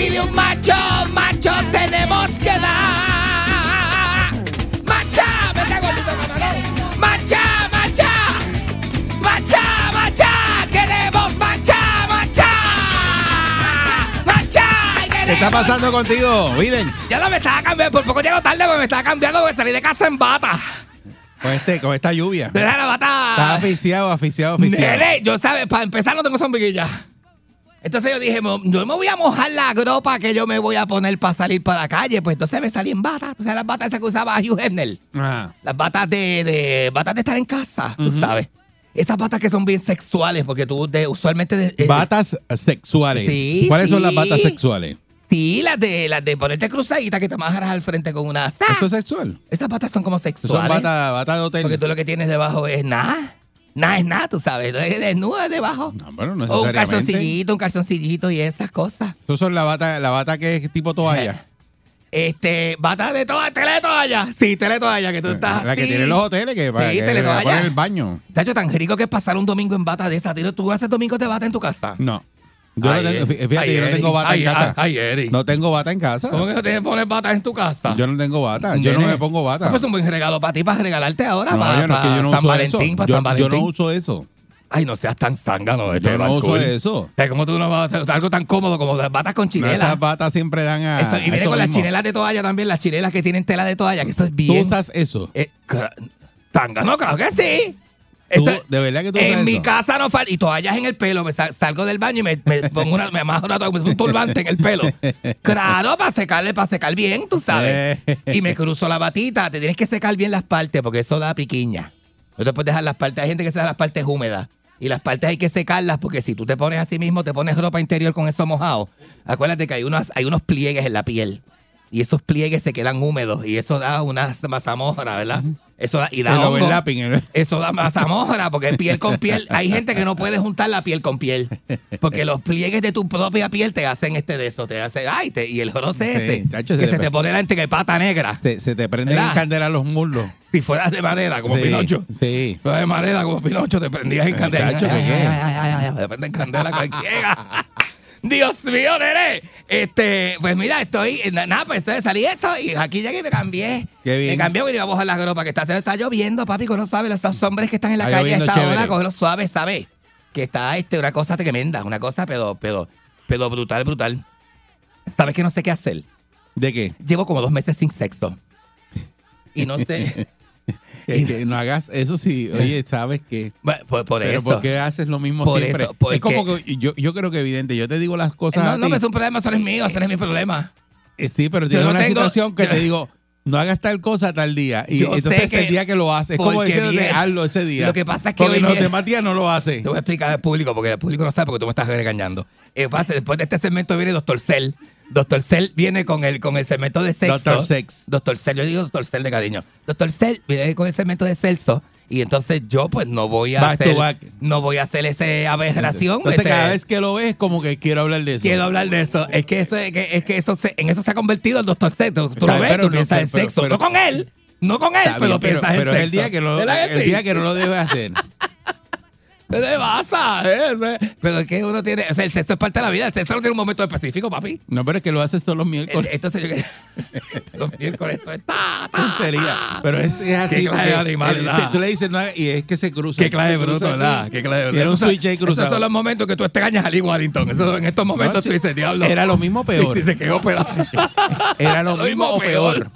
Pide un macho, macho tenemos que dar. Macha, me cago en tu camarón. Macha, macha. ¡Macha, macha! ¡Queremos macha, macha! ¡Macha! ¿Qué está pasando contigo, Vident? Ya no me estaba cambiando, por poco llego tarde porque me estaba cambiando porque salí de casa en bata. Con, este, con esta lluvia. Deja la Está bata. aficiado, aficiado, aficiado. Nene, yo sabes, para empezar no tengo sombrilla. Entonces yo dije, yo me voy a mojar la gropa que yo me voy a poner para salir para la calle. Pues entonces me salí en bata. Tú sabes las batas esas que usaba Hugh Hefner. Ajá. Las batas de, de batas de estar en casa, tú sabes. Esas batas que son bien sexuales, porque tú de, usualmente... de- eh, Batas sexuales. Sí, ¿Cuáles son las batas sexuales? Sí, las de, las de ponerte cruzadita que te amarras al frente con una... ¿Eso es sexual? Esas batas son como sexuales. son batas bata de hotel. Porque tú lo que tienes debajo es nada. Nada es nada, tú sabes. Es desnudo debajo. No, bueno, no o un calzoncillito, un calzoncillito y esas cosas. Eso son la bata, la bata que es tipo toalla. [laughs] Este, bata de toalla, tele de toalla. Sí, tele de toalla, que tú estás la que así. tienen los hoteles que, para Sí, que el baño. Tacho, tan rico que es pasar un domingo en bata de esa. ¿Tú haces domingo de bata en tu casa? No. Yo Ay, no tengo, fíjate, Ay, yo no tengo bata Ay, en casa. ay, Eri. No tengo bata en casa. ¿Cómo que no te pones bata en tu casa? Yo no tengo bata. Yo no me pongo bata. Ah, Pues un buen regalo para ti, para regalarte ahora, No, para, yo no, es que yo no San uso Valentín, eso. para Yo, San yo Valentín. no uso eso. Ay, no seas tan zángano. Este Yo no uso eso. ¿Cómo tú no vas a hacer algo tan cómodo como las batas con No, chinela? esas batas siempre dan a. Esto- y viene con las chinelas de toalla también, las chinelas que tienen tela de toalla, que esto es ¿Tú bien. usas eso? Eh, cra- zángano, claro que sí. ¿Tú, Esto- ¿De verdad que tú en mi eso? casa no falta. Y toallas en el pelo. Me salgo del baño y me, me [laughs] pongo una, me amarro una toalla, me pongo un turbante en el pelo. [laughs] Claro, para secarle, para secar bien, tú sabes. Eh. Y me cruzo la batita. Te tienes que secar bien las partes porque eso da piquiña. No te puedes dejar las partes. Hay gente que se da las partes húmedas. Y las partes hay que secarlas porque si tú te pones así mismo, te pones ropa interior con eso mojado. Acuérdate que hay unos, hay unos pliegues en la piel. Y esos pliegues se quedan húmedos. Y eso da una mazamorra, ¿verdad? Eso da, y da El hongo. overlapping. el- Eso da mazamorra, porque piel con piel. Hay gente que no puede juntar la piel con piel. Porque los pliegues de tu propia piel te hacen este de eso. Te hace, ay, te- y el roce Sí, ese. chacho, que se se le- te pone la pata negra. Se, se te prenden en candela los muslos. Si fueras de madera, como Sí, Pinocho. Sí. Fueras de madera, como Pinocho, te prendías en candela. chacho, Ay, ay, ay, ay, ay, ay, te prende en candela cualquiera. Dios mío, nene. Este, pues mira, estoy, na- nada, pues entonces salí eso y aquí llegué y me cambié. Qué bien. Me cambié y iba a bajar la gropa que está haciendo. Está lloviendo, papi, que no sabes, estos hombres que están en la Está calle a esta chévere. hora, cógelo suave, ¿sabes? Que está este, una cosa tremenda, una cosa, pero, pero, pero brutal, brutal. ¿Sabes que no sé qué hacer? ¿De qué? Llevo como dos meses sin sexo. Y no sé. [laughs] Que, que no hagas eso sí. [laughs] Oye, ¿sabes qué? Bueno, por, por Pero eso. ¿por qué haces lo mismo Por siempre? eso, porque- es como que yo, yo creo que evidente, yo te digo las cosas no, a no, ti. es un problema, eso no es mío, eso no es mi problema. Eh, Sí, pero tiene no una tengo- situación que yo- te digo, no hagas tal cosa tal día. Y Yo entonces el que- día que lo haces. Es como viene- hazlo ese día. Lo que pasa es que Porque hoy los viene- demás días no lo haces. Te voy a explicar al público, porque el público no sabe porque tú me estás regañando. Eh, pasa, después de este segmento viene Doctor Cell. Doctor Cell viene con el, con el segmento de sexo. Dr. Sex. Doctor Cell, yo digo Doctor Cell de cariño. Doctor Cell viene con el segmento de sexo. Y entonces yo pues no voy a Back hacer, no voy a hacer esa aberración. Entonces este, cada vez que lo ves, como que quiero hablar de eso. Quiero hablar de eso. Es que eso, es que, es que eso se- en eso se ha convertido el Doctor Cell. Tú, lo ves, pero tú piensas en pero- sexo. pero- no con él. No con él, pero piensas en pero sexo. es el día que, lo, ¿Verdad el día que no lo debes hacer. ¿Qué te pasa? Eh, Pero es que uno tiene, o sea, el sexo es parte de la vida, el sexo no tiene un momento específico, papi. No, pero es que lo haces todos los miércoles. Entonces [laughs] los miércoles eso es ta, ta, tontería. ta. Pero es, es así. Qué clase de animal, el- ¿verdad? tú le dices, no, y es que se cruza. Qué clase de bruto. ¿verdad? Qué clase de bruto. Era un switch ahí cruzado. Esos son los momentos que tú extrañas a Lee Warrington. Esos- en estos momentos tú dices, diablo. Era lo mismo [laughs] peor. Y se quedó pelado. Era lo [laughs] mismo o peor.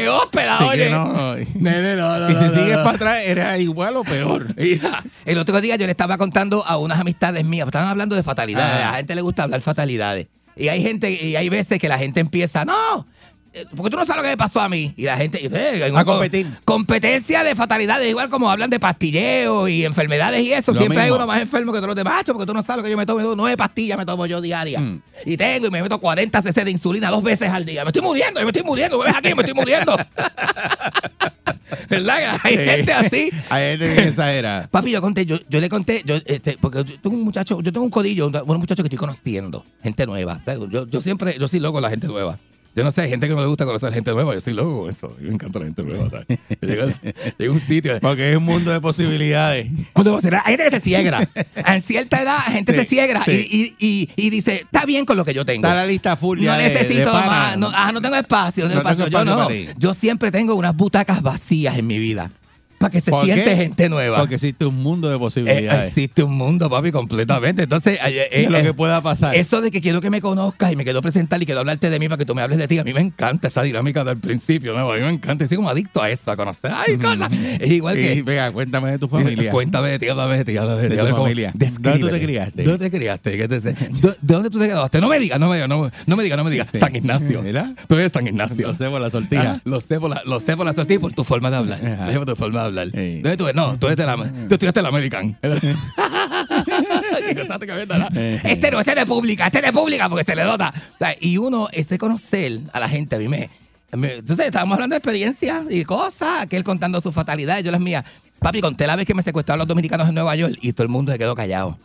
Así que oye. no, no. Nene, no, no, Y si no, sigues no. para atrás, era igual o peor. [laughs] Mira, el otro día yo le estaba contando a unas amistades mías, estaban hablando de fatalidades, Ah. a la gente le gusta hablar fatalidades. Y hay gente, y hay veces que la gente empieza, no, porque tú no sabes lo que me pasó a mí. Y la gente, eh, A competir. Competencia de fatalidades, igual como hablan de pastilleo y enfermedades y eso. Lo Siempre hay uno más enfermo que todos los demás, "Acho, porque tú no sabes lo que yo me tomo. Nueve pastillas me tomo yo diaria. Mm. Y tengo y me meto 40 cc de insulina dos veces al día. Me estoy muriendo, yo me estoy muriendo. ¿Ves aquí? Me estoy muriendo. [laughs] ¿Verdad? Hay gente así. Hay gente que exagera. [laughs] Papi, yo conté, yo, yo le conté, yo, este, porque yo tengo un muchacho, yo tengo un codillo, un, un muchacho que estoy conociendo, gente nueva. Yo, yo siempre, yo soy loco con la gente nueva. Yo no sé, hay gente que no le gusta conocer gente nueva, yo soy loco con mí me encanta la gente nueva. ¿sabes? [laughs] Llego, llego a un sitio. Porque es un mundo de posibilidades. ¿Cómo te voy a decir? Hay gente que se ciegra. [laughs] En cierta edad, gente Sí, se ciegra sí. y, y, y, y dice, está bien con lo que yo tengo. Está la lista full ya No de- necesito de más. No, ah, no tengo espacio. No tengo No tengo espacio. No. Yo siempre tengo unas butacas vacías en mi vida. Para que se ¿Por siente qué? gente nueva. Porque existe un mundo de Eh, posibilidades. existe un mundo, papi, completamente. Entonces, eh, eh, lo eh, que pueda pasar. eso de que quiero que me conozcas y me quiero presentar y quiero hablarte de mí para que tú me hables de ti, a mí me encanta esa dinámica del principio, ¿no? A mí me encanta, estoy como adicto a esto, a conocer. Ay, cosas. Es igual Y, que. venga, cuéntame de tu familia. Cuéntame de ti, háblame de ti, háblame de ti. De tu familia. ¿Dónde tú te criaste? ¿Dónde te criaste? ¿Qué te sé? ¿Dó- ¿De dónde tú te quedaste? No me digas, no me digas, no, no me digas, no me digas. Sí. San Ignacio. ¿Verdad? Tú eres San Ignacio. Lo sé por la sortija. Ah, Lo sé por la, lo sé por la sortija y por tu forma de hablar. Ajá. Lo sé por tu forma de hablar. Sí. ¿Dónde tú eres? No, tú eres de la, tú estudiaste la American. [laughs] ¿no? [laughs] Este no, este es de pública, este es de pública porque se le nota. Y uno, este conocer a la gente, a mí me, Entonces, estábamos hablando de experiencias y cosas, que él contando sus fatalidades, yo las mías. Papi, conté la vez que me secuestraron los dominicanos en Nueva York y todo el mundo se quedó callado.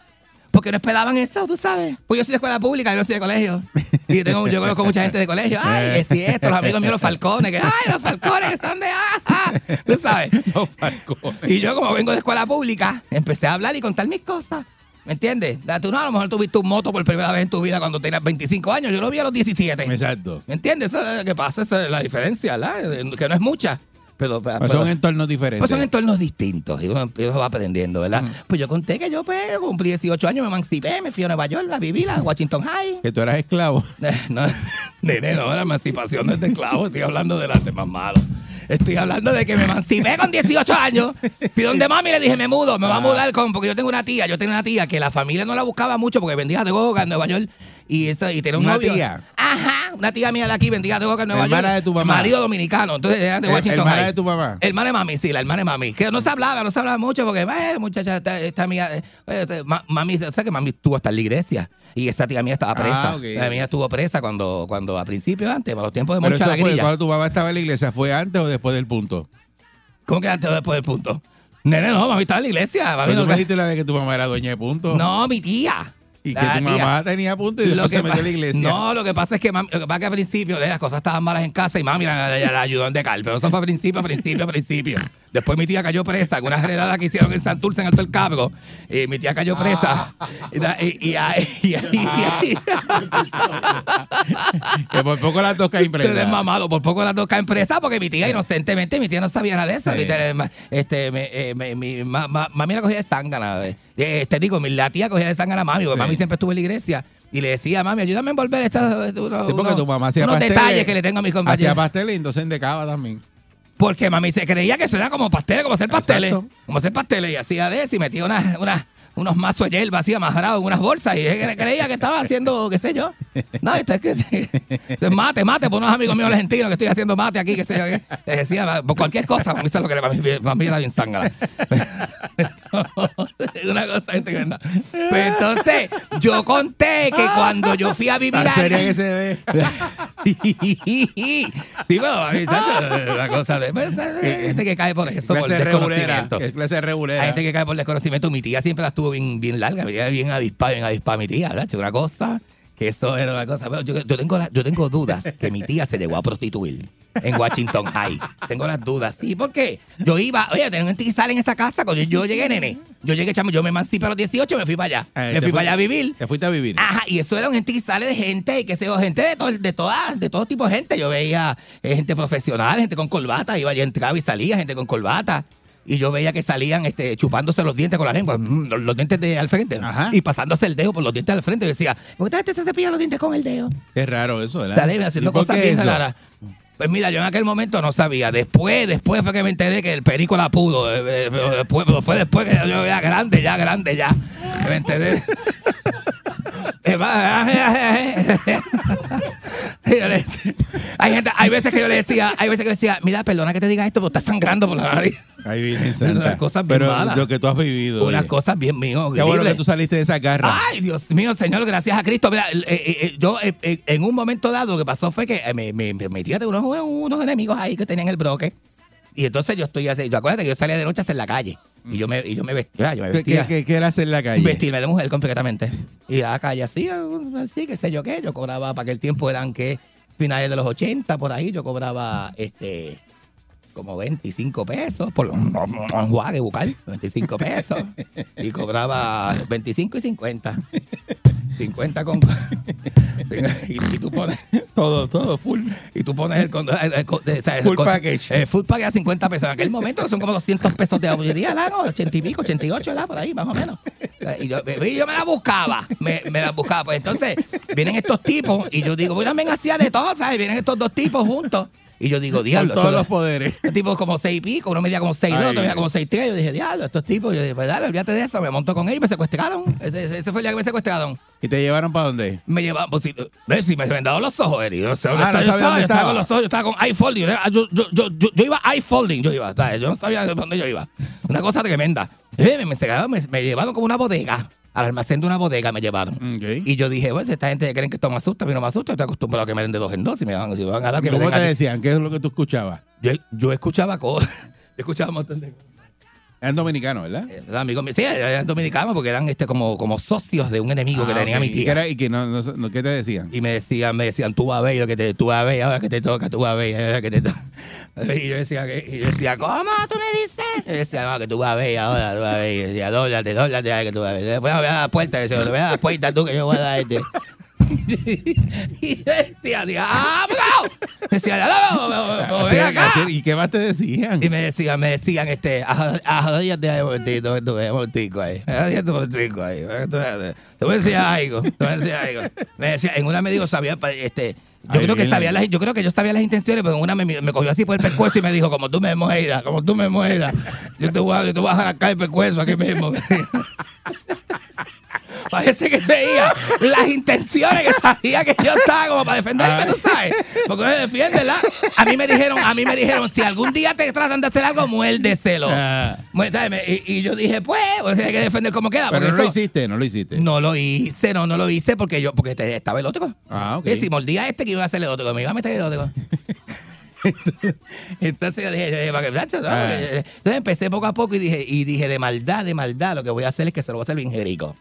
Porque no esperaban eso, tú sabes. Pues yo soy de escuela pública, yo no soy de colegio. Y tengo, yo conozco mucha gente de colegio. [laughs] Ay, es cierto, los amigos míos, los falcones. Que, ay, los falcones que están de. Ah, ah". Tú sabes. [laughs] Los falcones. Y yo, como vengo de escuela pública, empecé a hablar y contar mis cosas. ¿Me entiendes? Tú no, a lo mejor tuviste un moto por primera vez en tu vida cuando tenías 25 años. Yo lo vi a los 17. Exacto. ¿Me entiendes? Eso es lo que pasa, esa es la diferencia, ¿verdad? Que no es mucha. Pero, pero- son entornos diferentes. pues son entornos distintos y uno, y uno va aprendiendo, ¿verdad? Pues yo conté que yo pues, cumplí 18 años, me emancipé, me fui a Nueva York, la viví, la Washington High. Que tú eras esclavo. [laughs] No, nene, no, la emancipación no es de esclavo, estoy hablando del arte más malo. Estoy hablando de que me emancipé con 18 años. Fui donde mami y le dije, me mudo, me va a mudar con, porque yo tengo una tía, yo tengo una tía que la familia no la buscaba mucho porque vendía droga en Nueva York. Y, esa- y tenía un ¿Una novio. tía? Ajá, una tía mía de aquí vendía droga en Nueva Hermana York. de tu mamá. Marido dominicano, entonces eran de Eh, Washington hermana High. de tu mamá. Hermana de mami, sí, la hermana de mami. Que no se hablaba, no se hablaba mucho porque, eh, muchacha, esta, esta mía, eh, eh, ma- mami, o sea que mami estuvo hasta en la iglesia. Y esa tía mía estaba presa. Ah, ok. La mía estuvo presa cuando, cuando a principios, antes, para los tiempos de Pero Moncha eso la fue cuando tu mamá estaba en la iglesia. ¿Fue antes o después del punto? ¿Cómo que antes o después del punto? Nene, no, mami estaba en la iglesia. Mami Pero no, tú me dijiste una vez que tu mamá era dueña de punto. no, mi tía. Y que La tu tía. mamá tenía punto y después se metió a la iglesia. No, lo que pasa es que, mami, lo que pasa que al principio las cosas estaban malas en casa y mami la, la- la ayudó en decal. Pero eso fue a principio, a principio, a principio. Después mi tía cayó presa en una redada que hicieron en Santurce, en Alto el Cabro. Y mi tía cayó presa. Y, y- Que por poco las dos caen presas. mamado, por poco las dos caen presa porque mi tía inocentemente, mi tía no sabía nada de eso. Sí. Mi tía, ma- este, me- eh, me- mi ma- ma- mami la cogía de zángana. eh. Eh, te digo, mi- la tía cogía de zángana a mami, porque Sí. Mami siempre estuvo en la iglesia y le decía, mami, ayúdame a envolver esta, unos, Sí, porque unos- tu mamá hacía unos pasteles. detalles que le tengo a mis Hacía compañeros. pasteles y entonces endecaba también. Porque mami se creía que eso era como pasteles, como hacer pasteles. Exacto. Como hacer pasteles. Y hacía de eso y metía unas, unos mazos de hierba así amarrados en unas bolsas. Y ella creía que estaba haciendo, qué sé yo. No, esto es que mate, mate, por unos amigos míos argentinos que estoy haciendo mate aquí, qué sé yo. qué. Les decía, por cualquier cosa, mami, sabe lo que le mami, mami era bien sangra. [laughs] [laughs] Una cosa no. Pues entonces, yo conté que cuando yo fui a vivir La a- serie que se ve. sí, bueno, mami, chacho, la cosa de. pues, hay gente que cae por eso, por Clase regulera. desconocimiento. Clase Hay regulera. gente que cae por desconocimiento. Mi tía siempre la estuvo bien, bien larga, bien avispada, bien avispada, mi tía, ¿verdad? Una cosa que esto era una cosa. Yo, yo tengo la- yo tengo dudas que mi tía se llegó a prostituir en Washington High. Tengo las dudas. ¿Sí? ¿Por qué? Yo iba, oye, tenía un tizal en esa casa. Cuando yo llegué, nene. Yo llegué, chamo, yo me emancipé a los 18 me fui para allá. Eh, me fui para allá a vivir. Te fuiste a vivir. Ajá, y eso era un sale de gente, y sé yo, gente de todo, de todas, de todo tipo de gente. Yo veía eh, gente profesional, gente con corbata, iba y entraba y salía, gente con corbata. Y yo veía que salían este, chupándose los dientes con la lengua, mm, los, dientes de al frente, Ajá. y pasándose el dedo por los dientes al frente. Y decía, ¿por qué esta gente se cepilla los dientes con el dedo? Es raro eso, ¿verdad? Dale, haciendo ¿Y por cosas bien raras. Pues mira, yo en aquel momento no sabía. Después, después fue que me enteré que el perico la pudo. eh, eh, pero después, pero fue después que yo ya grande, ya grande, ya. Me enteré. [laughs] Hay gente, hay veces que yo le decía, hay veces que yo decía, mira, perdona que te diga esto, pero estás sangrando por la nariz. Ahí viene Santa. Unas cosas bien Pero malas. lo que tú has vivido. Unas oye. cosas bien mío. Qué bueno que tú saliste de esa garra. Ay, Dios mío, Señor, gracias a Cristo. Mira, eh, eh, eh, yo eh, en un momento dado lo que pasó fue que me, me, me metí de unos, unos enemigos ahí que tenían el bloque. Y entonces yo estoy así. Yo acuérdate que yo salía de noche a hacer la calle. Y yo me, y yo me vestía. Yo me ¿Qué, vestía. qué, qué, qué él hace en la calle? Vestirme de mujer completamente. Y a la calle así, así, qué sé yo qué. Yo cobraba, para aquel tiempo eran que finales de los 80, por ahí, yo cobraba este como 25 pesos por un enjuague bucal, 25 pesos. Y cobraba 25 y 50. 50 con... Y, y tú pones... Todo, todo, full. Y tú pones el... el- el- el- Full el- package. eh, full package a 50 pesos. En aquel momento son como 200 pesos de ¿verdad? ¿no? 80 y pico, 88, ¿verdad? Por ahí, más o menos. Y yo, y yo me la buscaba, me, me la buscaba. Pues entonces vienen estos tipos y yo digo, bueno, ven hacía de todo, ¿sabes? Vienen estos dos tipos juntos. Y yo digo, Con diablo. todos los poderes. [laughs] tipo como seis y pico, uno medía como seis dos, otro medía como seis tres. Yo dije, diablo, estos tipos. Yo dije, pues dale, olvídate de eso. Me monto con ellos y me secuestraron. Ese, ese- ese fue el día que me secuestraron. ¿Y te llevaron para dónde? Me llevaban, pues si, ves, si me vendaron los ojos, Eri. No sé dónde Ah, estaba, no yo, sabía estaba, dónde yo estaba estaba. con los ojos, yo estaba con iFolding. Yo, yo, yo, yo, yo iba iFolding, yo iba. Yo no sabía de dónde yo iba. Una cosa tremenda. Eh, me, me, me llevaron como una bodega. Al almacén de una bodega me llevaron. Y yo dije, bueno, si esta gente creen que esto me asusta, a mí no me asusta. Estoy acostumbrado a que me den de dos en dos. Si me van, si me van a dar, que me ¿Cómo den te decían? ¿Qué es lo que tú escuchabas? yo, yo escuchaba cosas. [laughs] Yo escuchaba un montón de cosas. Eran dominicanos, ¿verdad? Eh, Amigos sí, eran dominicanos porque eran este como, como socios de un enemigo que Ah, tenía mi ¿Y qué, tía. era- y qué no, no- qué te decían? Y me decían, me decían, tú vas a ver lo que te, tú vas a ver, ahora que te toca, tú vas a ver, ahora que te toca. Y yo decía, y yo decía, ¿cómo tú me dices? Y yo decía, no, que tú vas a ver ahora, tú vas a ver. Y yo decía, dóblate, dóblate, que tú vas a ver. Después me voy a la puerta, y yo decía, ve a la puerta tú que yo voy a dar este. [laughs] Y decía, diablo. Decía, diablo, ven acá. ¿Y qué más te decían? Y me decían, me decían, este, arrodíllate ahí un momentito, que tú ves un momentico ahí. Arrodíllate un momentico ahí. Te voy a decir algo, te voy a decir algo. Me decía, en una me dijo, sabía, este, yo creo que sabía las, yo creo que yo sabía las intenciones, pero en una me, me cogió así por el pescuezo y me dijo, como tú me mueras, como tú me mueras, yo te voy a, yo te voy a arrancar el pescuezo aquí mismo. [laughs] [laughs] Parece que veía las intenciones que sabía que yo estaba como para defenderme, tú sabes. Porque me defiende. A mí me dijeron, a mí me dijeron, si algún día te tratan de hacer algo, muérdeselo. Ah. Y, y yo dije, pues, pues hay que defender como queda. Pero no lo eso- hiciste, no lo hiciste. no lo hice, no, no lo hice porque yo, porque estaba el otro. Ah, ok. Y si mordía este que iba a hacer el otro, me iba a meter el otro. [laughs] Entonces, entonces yo dije, para que- ¿no? Ah. Eh, Entonces empecé poco a poco y dije, y dije, de maldad, de maldad, lo que voy a hacer es que se lo voy a hacer bien rico.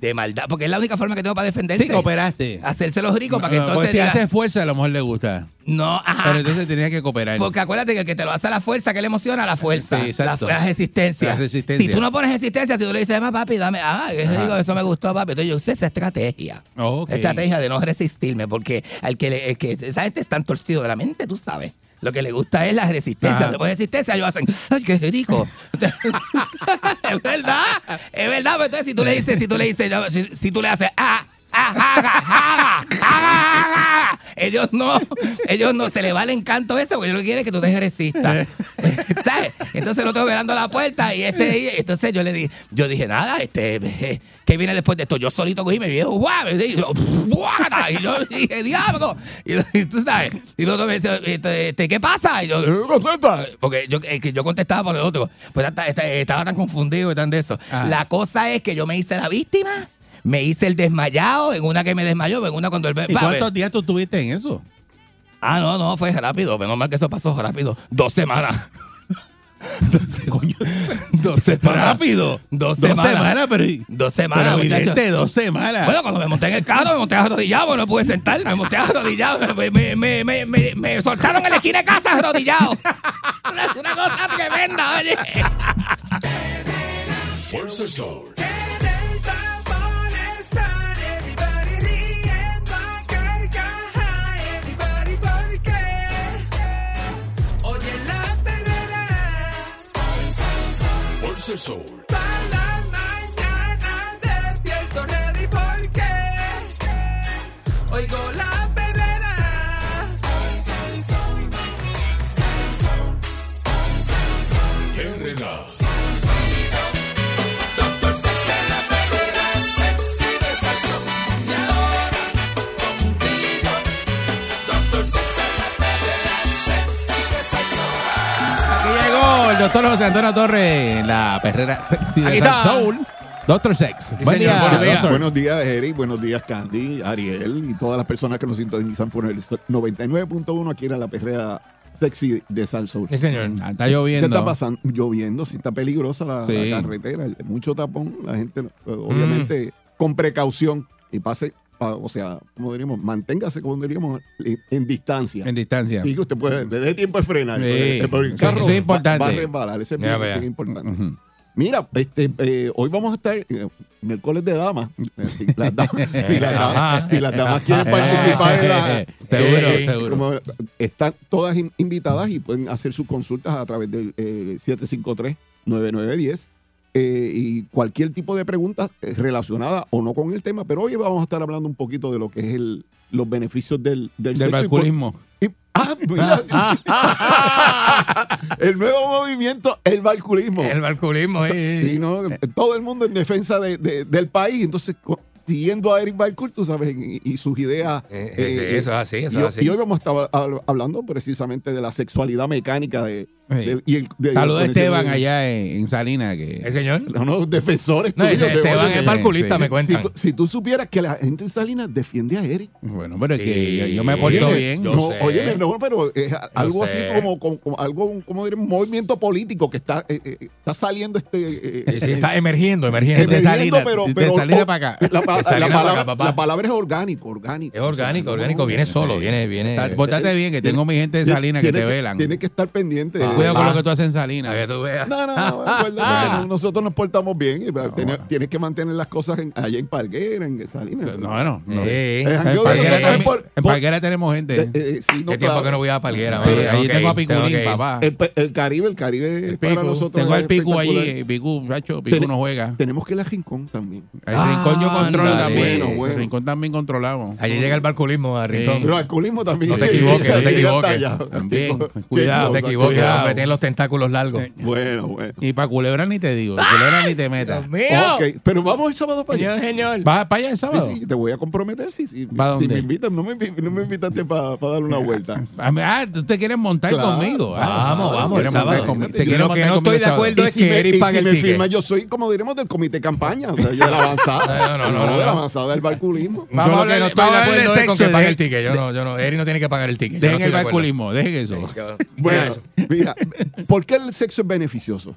De maldad, porque es la única forma que tengo para defenderse. Sí, cooperaste. Hacérselos ricos para que No, entonces. pues si diga- hace fuerza, a lo mejor le gusta. no, ajá. Pero entonces tenías que cooperar. Porque acuérdate que el que te lo hace a la fuerza, que le emociona, la fuerza. Sí, exacto. La, la resistencia. La resistencia. Si tú no pones resistencia, si tú le dices, "Ma, papi, dame, ah, Ajá. rico, eso me gustó, papi. Entonces yo usé esa estrategia. Oh, ok. Estrategia de no resistirme, porque al que, le, el que esa gente es tan torcido de la mente, tú sabes. Lo que le gusta es la resistencia. Después de resistencia, ellos hacen, ¡ay, qué rico! es verdad, es verdad. Pero entonces, si tú le dices, si tú le dices, si, si tú le haces, ¡ah! ¡ah, ja, ja, ja, ja, ja! Ellos no, ellos no, se le va el encanto ese porque ellos lo quieren que tú te resistas. ¿Sabes? Entonces el otro velando la puerta y este, y- entonces yo le dije, yo dije, nada, este, eh, ¿qué viene después de esto? Yo solito cogí y me viejo, guau, y yo, y yo dije, diablo. Y, tú sabes, y el otro me dice, este, este, ¿qué pasa? Y yo, "Eh, porque yo, eh, yo contestaba por el otro. Pues estaba tan confundido y tan de eso. La cosa es que yo me hice la víctima. Me hice el desmayado, en una que me desmayó, en una cuando el ¿Y cuántos días tú estuviste en eso? Ah, no, no, fue rápido. Menos mal que eso pasó rápido. Dos semanas. [laughs] Coño, Dos semanas. rápido. Dos Dos semanas. semanas, pero. Dos semanas, pero dos semanas. Bueno, cuando me monté en el carro, me monté arrodillado, no pude sentar, me monté arrodillado, me, me, me, me, me, me soltaron en la esquina de casa arrodillado. Una, [laughs] una cosa tremenda, oye. El sol. para la mañana despierto ready porque oigo el doctor José Antonio Torres, la perrera sexy de está. Soul. Doctor Sex. Buen señor, día, buenos días. doctor. Buenos días, Eric. Buenos días, Candy, Ariel y todas las personas que nos sintonizan por el 99.1 aquí en la perrera sexy de Salsoul. Sí, señor. Ah, Está ¿Qué lloviendo. está pasando? Lloviendo, si está peligrosa la, Sí. la carretera, mucho tapón, la gente, obviamente, con precaución y pase, pa- o sea, como diríamos, manténgase, como diríamos, en, en distancia. En distancia. Y que usted puede, le dé tiempo de frenar. Sí. Eh, porque el Eso- carro eso es va- importante. Va, a resbalar, ese es Ya bien, importante. Ujú. Mira, este, eh, hoy vamos a estar eh, miércoles de damas. Eh, Si las damas, [laughs] si las damas- si las damas quieren participar en la. [laughs] Seguro, eh, seguro. como están todas in- invitadas y pueden hacer sus consultas a través del eh, 753-9910. Eh, y cualquier tipo de pregunta eh, relacionada o no con el tema, pero hoy vamos a estar hablando un poquito de lo que es el, los beneficios del, del, Del sexo y y- ah, mira, [laughs] [laughs] el nuevo movimiento, el balculismo. El balculismo, eh. Sí, ¿no? Todo el mundo en defensa de- de- del país. Entonces, siguiendo a Eric Balcourt, tú sabes, y, y sus ideas. Eh, eso es así, eso y, es así. y hoy vamos a estar hab- hablando precisamente de la sexualidad mecánica de, Sí. de- Saludos a Esteban allá en, en Salinas. Que, ¿El señor? No, no, defensores No, tuyos ese de- Esteban es balculista, sí. me si, cuentan. tú, si tú supieras que la gente en Salinas defiende a Eric. bueno, pero es que Sí. yo, yo me porto bien. no, oye, no, pero es algo así como, como, como algo, como un movimiento político que está, eh, eh, está saliendo este. eh, Sí, sí, está emergiendo, emergiendo. de emergiendo, Salinas, pero- de Salinas oh, para acá. La, palabra, acá, la palabra es orgánico, orgánico. Es orgánico, O sea, orgánico, no- viene solo, viene, viene. Pórtate bien, que tengo mi gente de Salinas que te velan. Tiene que estar pendiente. Ah, Cuidado con Ah. lo que tú haces en Salinas. que tú veas. No, no, no, acuérdate [laughs] que no- nosotros nos portamos bien. y, tiene- Tienes que mantener las cosas en- allá en Parguera, en Salinas. No, bueno. no. Eh, El En Parguera, en- por- en Parguera tenemos gente. Eh, eh, sí, no, Qué tiempo claro. que no voy a mano, allí tengo a Piculín, papá. El, el Caribe, el Caribe El para nosotros. Tengo al Picu allí. el Picu, macho, Picu Ten- no juega. Tenemos que ir a Rincón también. El Rincón yo Ah, controlo también. Bueno, bueno. El Rincón también controlamos. Allí llega el balculismo a Rincón. Pero alcoholismo también. No te equivoques, no te [laughs] equivoques. [laughs] Cuidado, No te equivoques, cuidado. hombre, tiene los tentáculos largos. Bueno, bueno. Y para culebra ni te digo. Culebra ni te metas. mío! Ok, pero vamos el sábado para allá. Señor, señor. ¿Vas para allá el Sí, sábado? sí, te voy a comprometer. Sí, sí. ¿Va Si dónde? me invitan, no me, invi- no me invitaste para darle una vuelta. [laughs] Ah, Ah, tú te quieres montar Claro. conmigo. Ah, Vamos, vamos, el quieres montar sábado. conmigo. Yo Se lo que montar no conmigo estoy el de sábado. acuerdo Y es si que me, Eric y pague si el me ticket. firma, yo soy, como diremos, del comité de campaña. O sea, yo de la avanzada. [laughs] No, no, no, no, de la no. avanzada del balculismo. Vamos yo lo que hablar- no estoy de a hablar acuerdo de es con sexo, que pague de- el ticket. Yo no, yo no. Eric no tiene que pagar el ticket. Yo no Dejen estoy el de acuerdo. balculismo, dejen eso. Sí, Bueno, eso. [laughs] ¿por qué el sexo es beneficioso?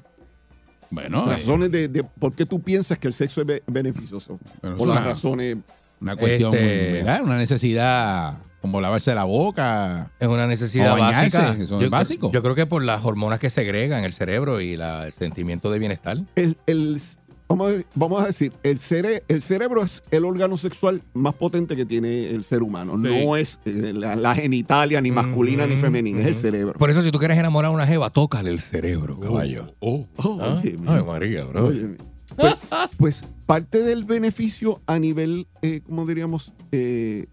Bueno, eh, Razones de, de por qué tú piensas que el sexo es be- beneficioso. Pero O las una- razones. una cuestión, Este- ¿verdad? Una necesidad como lavarse la boca. Es una necesidad O bañarse, básica. eso es básico. Yo creo que por las hormonas que segregan el cerebro y la- el sentimiento de bienestar. El, el- vamos, a, vamos a decir, el, cere- el cerebro es el órgano sexual más potente que tiene el ser humano. No es eh, la, la genitalia, ni masculina, ni femenina, es el cerebro. Por eso, si tú quieres enamorar a una jeva, tócale el cerebro, caballo. Oh, ¿Ah? oye. Ay, María, bro. Óyeme. Pues, pues parte del beneficio a nivel, eh, ¿cómo diríamos? Eh,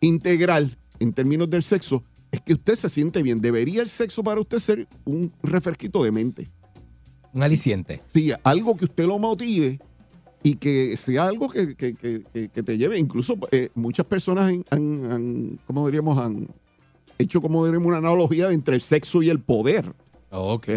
integral en términos del sexo es que usted se siente bien. Debería el sexo para usted ser un refresquito de mente. Un aliciente. Sí, algo que usted lo motive y que sea algo que, que- que- te lleve. Incluso eh, muchas personas han, han- han, ¿cómo diríamos? Han hecho, como diríamos, una analogía entre el sexo y el poder. Ok.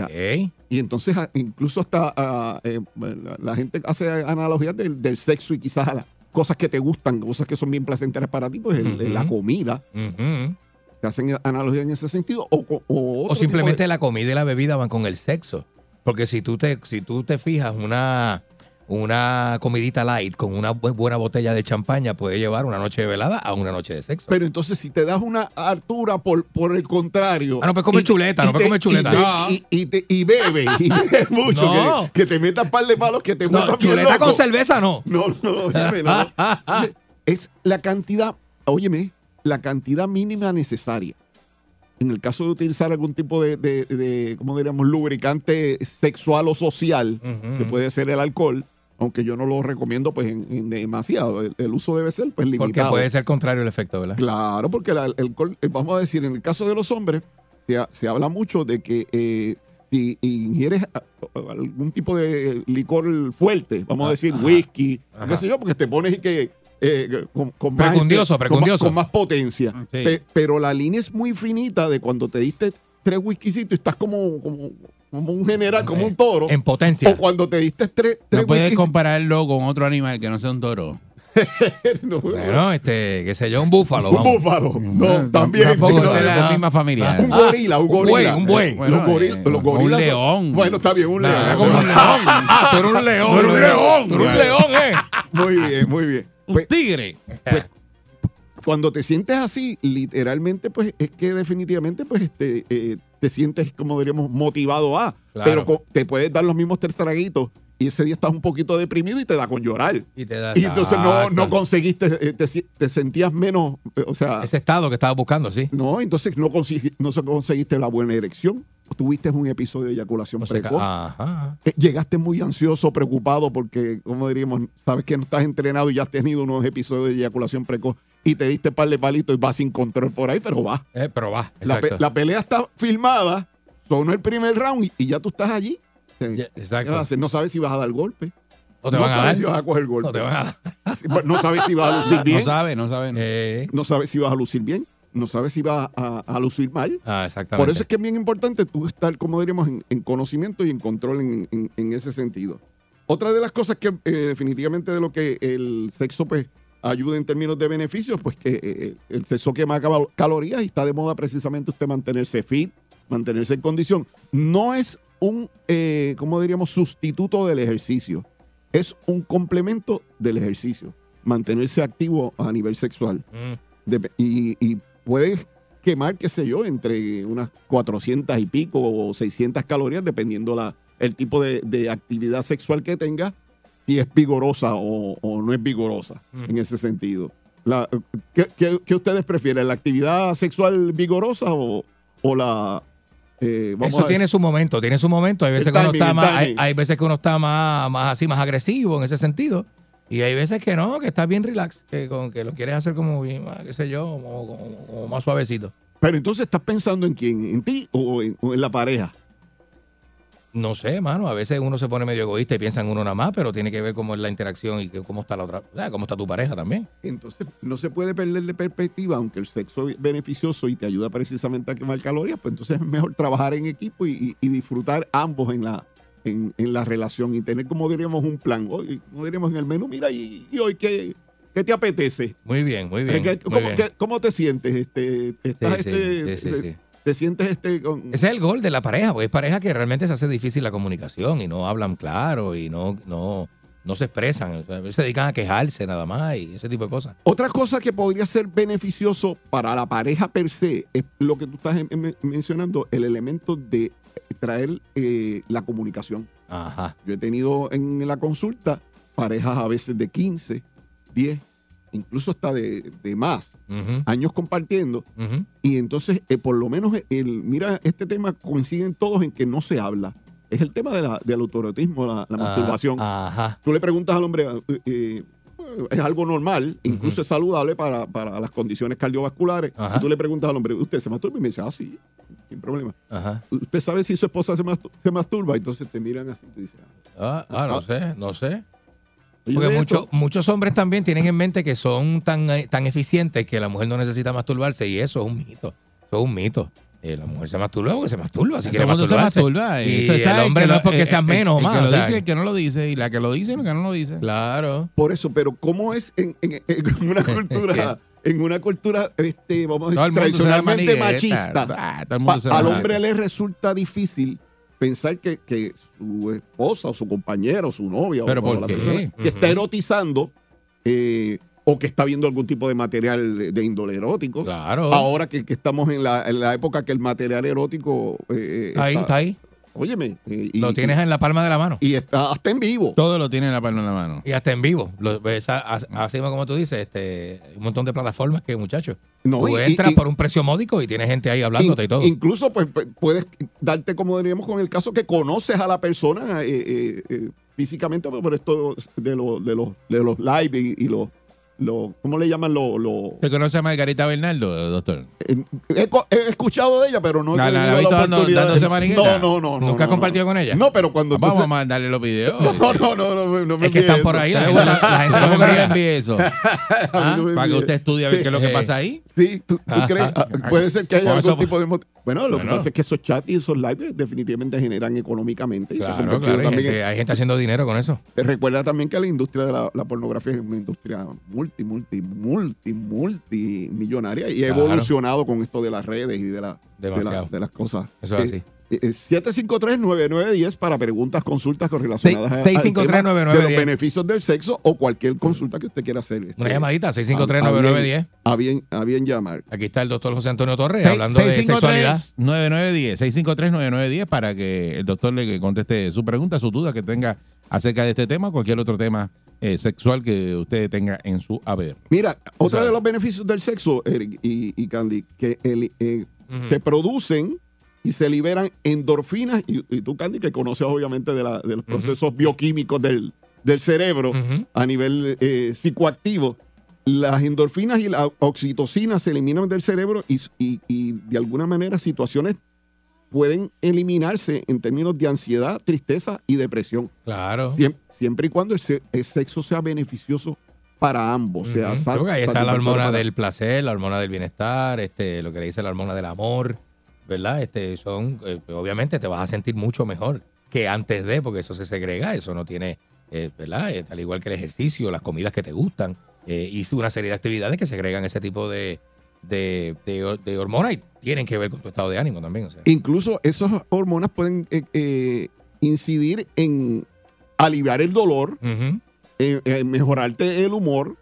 Y entonces a- incluso hasta ah, eh, la, la gente hace analogías del, del sexo y quizás a las cosas que te gustan, cosas que son bien placenteras para ti, pues el- Ujú. la comida. Ujú. se hacen analogías en ese sentido. O, o, simplemente de- la comida y la bebida van con el sexo. Porque si tú te, si tú te fijas, una, una comidita light con una bu- buena botella de champaña puede llevar una noche de velada a una noche de sexo. Pero entonces, si te das una altura por, por el contrario. Ah, no puedes comer y- chuleta, no puedes te- comer chuleta. Y, No. y, te- y bebe, y bebe [laughs] mucho. No. Que, que te metas par de palos que te No, vuelvan bien chuleta loco. con cerveza no. No, no, no. [laughs] Es la cantidad, óyeme, la cantidad mínima necesaria. En el caso de utilizar algún tipo de, de, de, ¿cómo diríamos?, lubricante sexual o social, que puede ser el alcohol, aunque yo no lo recomiendo pues en, en demasiado. El, el uso debe ser pues Porque limitado. puede ser contrario el efecto, ¿verdad? Claro, porque la- el alcohol, eh, vamos a decir, en el caso de los hombres, se, ha- se habla mucho de que eh, si ingieres a- a- algún tipo de licor fuerte, vamos a decir Ajá. whisky, qué sé yo, porque te pones y que eh, con, con más, Precundioso, con más- precundioso. Con más, potencia. Sí. Pe- pero la línea es muy finita de cuando te diste tres whiskycitos y estás como, como, como un general, como un toro. En potencia. O cuando te diste tres, tres No puedes compararlo con otro animal que no sea un toro. [laughs] No, Bueno, este, qué sé yo, un búfalo. un búfalo. No, también. Tampoco no, es de la no. misma familia. Un gorila, un un buey, gorila. un buey. Bueno, los, goril- eh, los un gorilas. son- león. Bueno, está bien, un león. como un león. Tú eres un león. Tú eres un león. Tú eres un león, eh. Muy bien, muy bien. Un Pues, tigre. pues, cuando te sientes así, literalmente, pues es que definitivamente, pues este, eh, te sientes, como diríamos, motivado a. Claro. Pero te puedes dar los mismos tres traguitos y ese día estás un poquito deprimido y te da con llorar. Y te da Y entonces no, no conseguiste, eh, te, sentías menos, eh, o sea, Ese estado que estabas buscando, sí. no, entonces no, consi- no se- conseguiste la buena erección. Tuviste un episodio de eyaculación O sea, precoz. Ajá. Eh, Llegaste muy ansioso, preocupado, porque, como diríamos, sabes que no estás entrenado y ya has tenido unos episodios de eyaculación precoz y te diste par de palitos y vas sin control por ahí, pero va. Eh, pero va, La, pe- exacto. la pelea está filmada, sonó el primer round y, y ya tú estás allí. Eh, Ya, ¿qué exacto. No sabes si vas a dar golpe. O te no van a sabes dar. si vas a coger golpe. O te van a dar. [laughs] No sabes si vas a lucir [laughs] bien. No sabe, no sabe. no. Eh, No sabes si vas a lucir bien. No sabes si vas a, a lucir mal. ah, exactamente. Por eso es que es bien importante tú estar, como diríamos, en, en conocimiento y en control en, en- en ese sentido. Otra de las cosas que eh, definitivamente de lo que el sexo pues ayuda en términos de beneficios, pues que eh, el sexo quema cal- calorías y está de moda precisamente usted mantenerse fit, mantenerse en condición. No es un, eh, como diríamos, sustituto del ejercicio. Es un complemento del ejercicio. Mantenerse activo a nivel sexual. Mm. Y puedes quemar, qué sé yo, entre unas 400 y pico o 600 calorías, dependiendo la, el tipo de, de actividad sexual que tengas, si es vigorosa o, o no es vigorosa Mm. en ese sentido. La- ¿qué, qué- qué ustedes prefieren? ¿La actividad sexual vigorosa o, o la... eh, vamos Eso a tiene su momento, tiene su momento. Hay veces que uno está más, hay, hay veces que uno está más, más así, más agresivo en ese sentido. Y hay veces que no, que estás bien relax, que, con, que lo quieres hacer como bien, más, qué sé yo, como, como- como más suavecito. Pero entonces estás pensando en quién, en ti o en, o en la pareja. No sé, mano, a veces uno se pone medio egoísta y piensa en uno nada más, pero tiene que ver cómo es la interacción y cómo está la otra, o sea, cómo está tu pareja también. Entonces, no se puede perder de perspectiva, aunque el sexo es beneficioso y te ayuda precisamente a quemar calorías, pues entonces es mejor trabajar en equipo y, y- y disfrutar ambos en la, en, en la relación y tener, como diríamos, un plan. Hoy, como diríamos en el menú, mira, y, y hoy, ¿qué, qué te apetece? Muy bien, muy bien. ¿Qué- muy cómo, bien. qué- cómo te sientes? Este, estás, Sí, sí, este, sí, sí, te, sientes este con- Ese es el gol de la pareja, porque es pareja que realmente se hace difícil la comunicación y no hablan claro y no, no, no se expresan. Se dedican a quejarse nada más y ese tipo de cosas. Otra cosa que podría ser beneficioso para la pareja per se es lo que tú estás mencionando, el elemento de traer eh, la comunicación. Ajá. Yo he tenido en la consulta parejas a veces de 15, 10, incluso hasta de, de más, años compartiendo. Y entonces, eh, por lo menos, el, mira, este tema coinciden todos en que no se habla. Es el tema de la- del autoerotismo, la, la Ah, masturbación. Ajá. Tú le preguntas al hombre, eh, eh, es algo normal, incluso es saludable para, para las condiciones cardiovasculares. Y tú le preguntas al hombre, ¿usted se masturba? Y me dice, ah, sí, sin problema. Ajá. ¿Usted sabe si su esposa se, mastu- se masturba? Entonces te miran así y te dicen, Ah, ah, no sé, no sé. "Oye, Porque mucho- esto". muchos hombres también tienen en mente que son tan, eh, tan eficientes que la mujer no necesita masturbarse y eso es un mito. Eso es un mito. Eh, la mujer se masturba porque se masturba. Si Todo el mundo se masturba. Y Eso está, el hombre no es porque eh, seas menos o el más. que lo o sea, dice, el que no lo dice, y la que lo dice, y la que no lo dice. Claro. Por eso, pero ¿cómo es en, en- en una [laughs] cultura en una cultura, este, vamos a decir, tradicionalmente machista, Ah, al hombre le resulta difícil pensar que, que su esposa o su compañera o su novia ¿Pero o, por o la qué? persona que está erotizando eh, o que está viendo algún tipo de material de índole erótico. Claro. Ahora que, que estamos en la, en la época que el material erótico eh, Está ahí, está ahí. Óyeme, y, Lo tienes en la palma de la mano. y está hasta en vivo. Todo lo tiene en la palma de la mano. Y hasta en vivo. Lo, ves a- a- así como tú dices, este, un montón de plataformas que, muchachos. No, tú y- entras y- por un precio módico y tienes gente ahí hablándote y todo. Incluso pues, pues, puedes darte, como diríamos con el caso, que conoces a la persona eh, eh, eh, físicamente por esto de, los de, los, de los live y, y los, los, ¿cómo le llaman? Los, los- ¿Te conoce a Margarita Bernardo, doctor? eh, he, he escuchado de ella, pero no he La- la- la tenido la, dando- oportunidad. de- no, no, no. ¿Nunca no, has no, compartido con ella? No, pero cuando Vamos entonces- a mandarle los videos. [laughs] No, no, no, no, no me Es que están por eso. ahí. La ¿Le gente, la gente ¿Cómo los que no envía. envíe eso? [laughs] A mí no me Para que usted estudie a ver qué es lo que [laughs] pasa ahí. Sí, tú, tú crees. ah, Puede ser que haya algún tipo de. Bueno, lo que Bueno. pasa es que esos chats y esos lives definitivamente generan económicamente. Y se Claro, convertido claro. Hay también gente, hay gente haciendo dinero con eso. en- Recuerda también que la industria de la, la pornografía es una industria multi, multi, multi, multimillonaria y ha Claro. evolucionado con esto de las redes y de, la, de, la- Demasiado. de las cosas. Eso es así. Eh, eh, 753-9910 para preguntas, consultas con relacionadas a- al 653-9910. tema de los beneficios del sexo o cualquier consulta que usted quiera hacer. Una Este, llamadita, a- 653-9910. A bien, a bien llamar. Aquí está el doctor José Antonio Torres hablando de sexualidad. 9910 653-9910 para que el doctor le conteste su pregunta, su duda que tenga acerca de este tema o cualquier otro tema eh, sexual que usted tenga en su haber. Mira, otro sabe. de los beneficios del sexo, Eric y, y Candy, que el, eh, se producen y se liberan endorfinas, y, y tú, Candy, que conoces obviamente de, la- de los procesos bioquímicos del, del cerebro a nivel eh, psicoactivo, las endorfinas y la oxitocina se eliminan del cerebro y, y- y de alguna manera situaciones pueden eliminarse en términos de ansiedad, tristeza y depresión. Claro. Siem- siempre y cuando el, se- el sexo sea beneficioso para ambos. sea, Creo que ahí está la hormona para- del placer, la hormona del bienestar, este, lo que le dice la hormona del amor, ¿verdad? Este, son, eh, obviamente te vas a sentir mucho mejor que antes de, porque eso se segrega, eso no tiene, eh, ¿verdad? Eh, al igual que el ejercicio, las comidas que te gustan, eh, y una serie de actividades que segregan ese tipo de, de, de- de hormonas y tienen que ver con tu estado de ánimo también. O sea. Incluso esas hormonas pueden eh, eh, incidir en aliviar el dolor, Ujú. eh, eh, mejorarte el humor,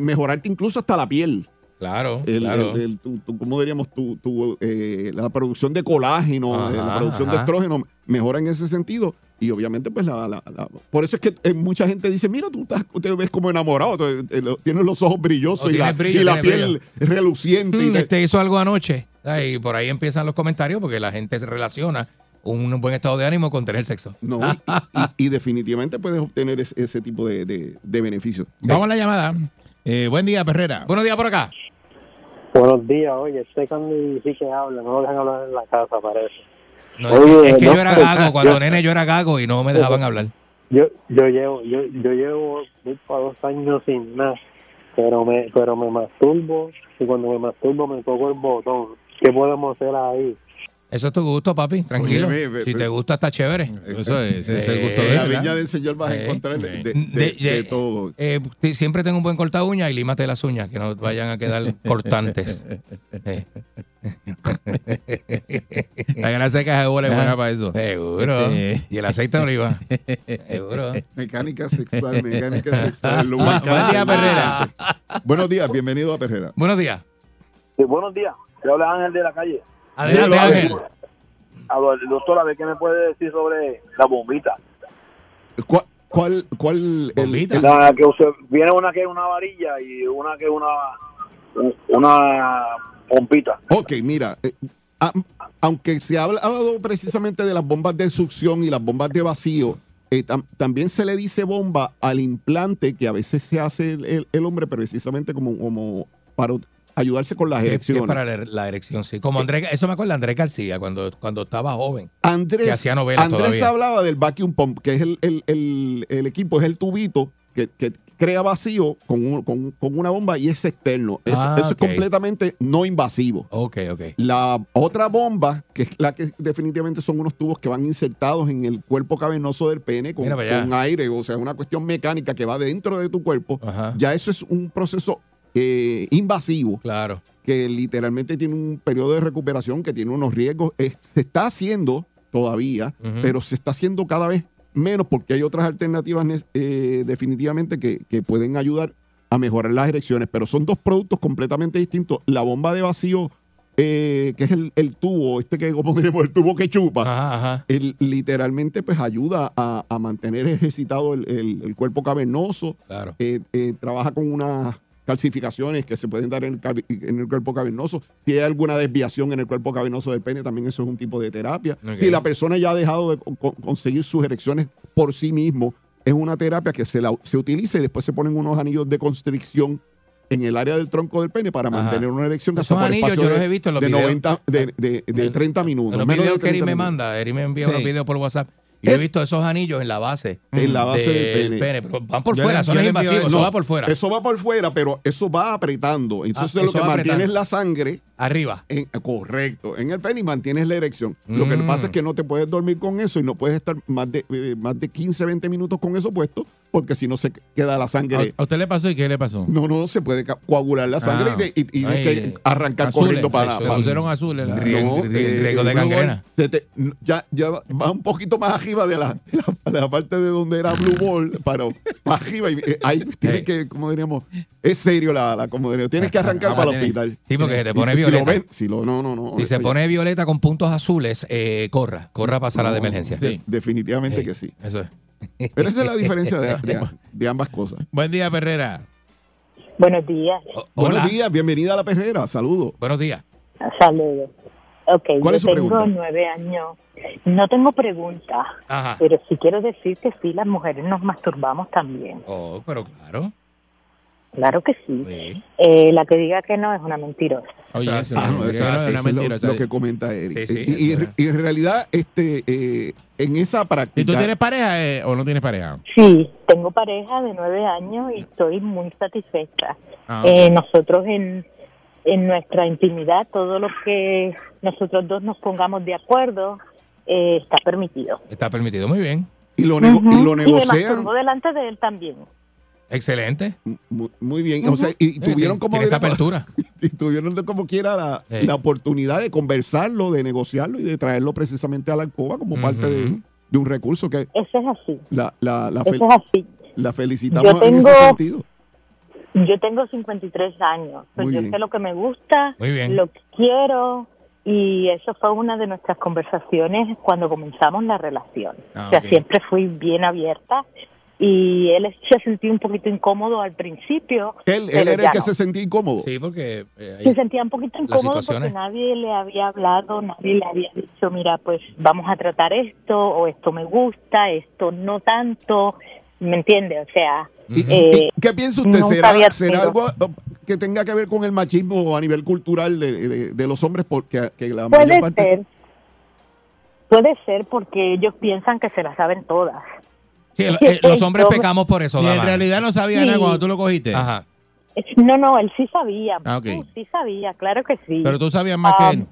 mejorarte incluso hasta la piel. Claro, El, claro. el- el- tu- tu- ¿Cómo diríamos? Tu, tu, la producción de colágeno, Ajá, la producción de estrógeno mejora en ese sentido. Y obviamente, pues, la, la- la- por eso es que eh, mucha gente dice, mira, tú estás, te ves como enamorado, te- te- lo- tienes los ojos brillosos Oh, y la, tienes brillo, y la tienes piel reluciente. y Mm, te- este hizo algo anoche. Y por ahí empiezan los comentarios porque la gente se relaciona un buen estado de ánimo con tener sexo. No, y, y- y definitivamente puedes obtener ese, ese tipo de, de- de beneficios. Vamos a la llamada. Eh, buen día, Perrera. Buenos días por acá. Buenos días, oye, este Candy sí que habla, no lo dejan hablar en la casa, parece. No, Oye, es que no, yo era gago, cuando nene yo era gago y no me dejaban hablar. Yo, yo llevo, yo, yo llevo para dos años sin nada, pero me, pero me masturbo y cuando me masturbo me toco el botón. ¿Qué podemos hacer ahí? Eso es tu gusto, papi, tranquilo. Oye, si te gusta, está chévere. Eso es, ese es el gusto Eh, de En él, la viña del Señor vas a Eh, encontrar de, de- de- de- de- de todo. Eh, ti- siempre tengo un buen corta uña y límate las uñas, que no vayan a quedar [laughs] cortantes. La grasa de caja de bola es buena para eso. Seguro. Eh. Y el aceite de oliva. Seguro. Mecánica sexual, mecánica [laughs] sexual. Bu- Buen día, Perrera. Buenos días, bienvenido a Perrera. Buenos días. Sí, buenos días. Te habla Ángel de la calle. Adelante, Ángel. A ver, doctor, a ver qué me puede decir sobre la bombita. ¿Cuál, cuál, cuál Bombita. el- La que usted, viene una que es una varilla y una que es una una pompita. Ok, mira, eh, a- aunque se ha hablado precisamente de las bombas de succión y las bombas de vacío, eh, tam- también se le dice bomba al implante que a veces se hace el, el- el hombre precisamente como, como para ayudarse con las Que- que es erecciones. para la, la erección, sí. Como André, eso me acuerda de Andrés García cuando, cuando estaba joven. Andrés, que hacía novelas Andrés todavía. hablaba del vacuum pump, que es el, el- el- el equipo, es el tubito que, que crea vacío con, un- con- con una bomba y es externo. Es- Ah, eso es completamente no invasivo. Ok, ok. La otra bomba, que es la que definitivamente son unos tubos que van insertados en el cuerpo cavernoso del pene con, con aire, o sea, una cuestión mecánica que va dentro de tu cuerpo, Ajá. ya eso es un proceso eh, invasivo, Claro. que literalmente tiene un periodo de recuperación, que tiene unos riesgos. Es- se está haciendo todavía, pero se está haciendo cada vez menos porque hay otras alternativas eh, definitivamente que, que pueden ayudar a mejorar las erecciones, pero son dos productos completamente distintos. La bomba de vacío, eh, que es el, el tubo, este que como diremos, el tubo que chupa, Ajá, ajá. él literalmente pues ayuda a, a mantener ejercitado el, el- cuerpo cavernoso, Claro. eh, trabaja con unas calcificaciones que se pueden dar en el, en el cuerpo cavernoso. Si hay alguna desviación en el cuerpo cavernoso del pene, también eso es un tipo de terapia. Si la persona ya ha dejado de co- co- conseguir sus erecciones por sí mismo, es una terapia que se, la, se utiliza y después se ponen unos anillos de constricción en el área del tronco del pene para Ajá. mantener una erección que por anillos espacio yo los de, he visto en los de videos. 90, de, de- de En- 30 minutos. En los menos de videos que Eri 30 me manda, Eri me envía Sí. unos videos por WhatsApp. Yo he visto esos anillos en la base. En la base del pene. pero van por Yo fuera, son invasivos, eso. eso va por fuera. Eso va por fuera, pero eso va apretando. Entonces Ah, lo que mantiene es la sangre Arriba. en- correcto en el pene y mantienes la erección. Lo que Mm. pasa es que no te puedes dormir con eso y no puedes estar más de, eh, más de 15, 20 minutos con eso puesto porque si no se queda la sangre. ¿A usted le pasó y qué le pasó? No, no, se puede coagular la sangre Ah. y, de- y- y Ay, que eh, arrancar Azules, corriendo para... le pusieron azules. la- Riesgo- riesgo de gangrena. ya, ya va un poquito más arriba de la, la, parte de donde era Blue Ball, para arriba. Y eh, ahí tienes Sí. que, como diríamos, es serio la, la como diríamos, tienes que arrancar Ah, para el hospital. Sí, porque se te Y pone si violeta. lo ven, si lo, no, no, no. Si se oye, pone violeta con puntos azules, eh, corra, corra para sala de no, emergencia. de- definitivamente Sí, que sí. Eso es. Pero esa es la diferencia de, de- [laughs] de ambas cosas. Buen día, Perrera. Buenos días. O-. Buenos días, bienvenida a la perrera, saludos. Buenos días. Saludos. Ok, ¿Cuál yo es su tengo pregunta? nueve años. No tengo pregunta, Ajá. pero sí quiero decir que sí, las mujeres nos masturbamos también. Oh, pero claro. Claro que sí. Sí. Eh, la que diga que no es una mentirosa. Oye, sea, eso, Ah, no, no, eso eso- no es una mentira. lo, lo que comenta Eric. Sí, sí, y, y- y en realidad, este, eh, en esa práctica. ¿Y tú tienes pareja eh, o no tienes pareja? Sí, tengo pareja de nueve años y estoy muy satisfecha. Ah, Eh, nosotros en, en nuestra intimidad, todo lo que nosotros dos nos pongamos de acuerdo eh, está permitido. Está permitido. Muy bien. y lo, nego- y lo Ujú. me negocian. delante de él también. Excelente. Muy, muy bien. O sea, y, y tuvieron como. tiene esa apertura. [laughs] y tuvieron como quiera la, Sí. la oportunidad de conversarlo, de negociarlo y de traerlo precisamente a la alcoba como parte de, un recurso que Eso es así. la, la, la, fel- Eso es así. la felicitamos Yo en ese tengo- sentido. Yo tengo 53 años. Pues Muy yo bien. sé lo que me gusta, Muy bien. lo que quiero. Y eso fue una de nuestras conversaciones cuando comenzamos la relación. Ah, o sea, siempre fui bien abierta. Y él se sentía un poquito incómodo al principio. Él, él era el que no. se sentía incómodo. Sí, porque eh, Se sentía un poquito incómodo porque nadie le había hablado, nadie le había dicho, mira, pues vamos a tratar esto, o esto me gusta, esto no tanto, ¿me entiende? O sea, ¿Y, eh, y qué piensa usted? ¿Será, será algo eh, que tenga que ver con el machismo a nivel cultural de, de- de los hombres? Porque que la puede mayor parte... ser, puede ser porque ellos piensan que se la saben todas. Sí, el- eh, los hombres pecamos por eso. Y en realidad no sabía Sí. nada cuando tú lo cogiste. Ajá. No, no, él sí sabía, Ah. Uh, sí sabía, claro que sí. Pero tú sabías más Ah, que él.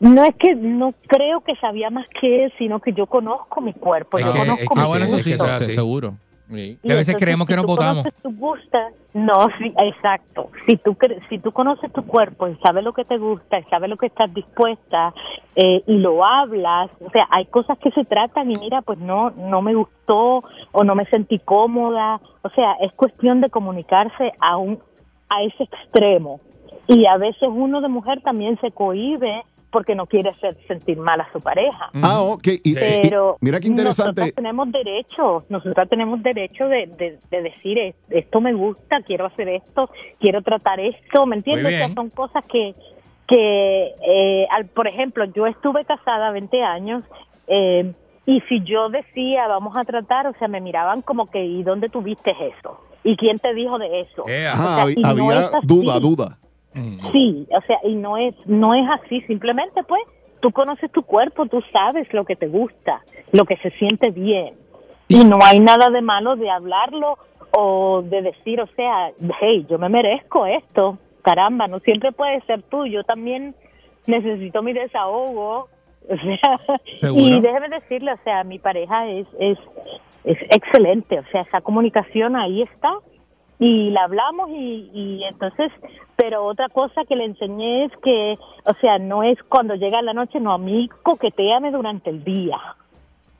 No es que no creo que sabía más que él, sino que yo conozco mi cuerpo, Es yo que- conozco es que mi Ah, bueno, eso es sí, seguro. Sí. Que a veces entonces, creemos que si nos tú votamos. no, sí, exacto. Si tú si tú conoces tu cuerpo y sabes lo que te gusta y sabes lo que estás dispuesta eh, y lo hablas, o sea, hay cosas que se tratan y mira, pues no no me gustó o no me sentí cómoda, o sea, es cuestión de comunicarse a un a ese extremo. Y a veces uno de mujer también se cohíbe porque no quiere hacer sentir mal a su pareja. Ah, ok. Y, y- Pero mira qué interesante. nosotros tenemos derecho, nosotros tenemos derecho de, de, de decir "Es- esto me gusta, quiero hacer esto, quiero tratar esto, ¿me entiendes? Muy O sea, son cosas que, que eh, al, por ejemplo, yo estuve casada 20 años eh, y si yo decía vamos a tratar, o sea, me miraban como que ¿y dónde tuviste eso? ¿Y quién te dijo de eso? Eh, Ajá, o sea, y había no es así. duda, duda. Sí, o sea, y no es no es así, simplemente pues tú conoces tu cuerpo, tú sabes lo que te gusta, lo que se siente bien. Y no hay nada de malo de hablarlo o de decir, o sea, hey, yo me merezco esto. Caramba, no siempre puede ser tú, yo también necesito mi desahogo. [laughs] O sea, Seguro. y déjeme decirle, o sea, mi pareja es es es excelente, o sea, esa comunicación ahí está y la hablamos y, y entonces, pero otra cosa que le enseñé es que, o sea, no es cuando llega la noche, no, a mí coqueteame durante el día.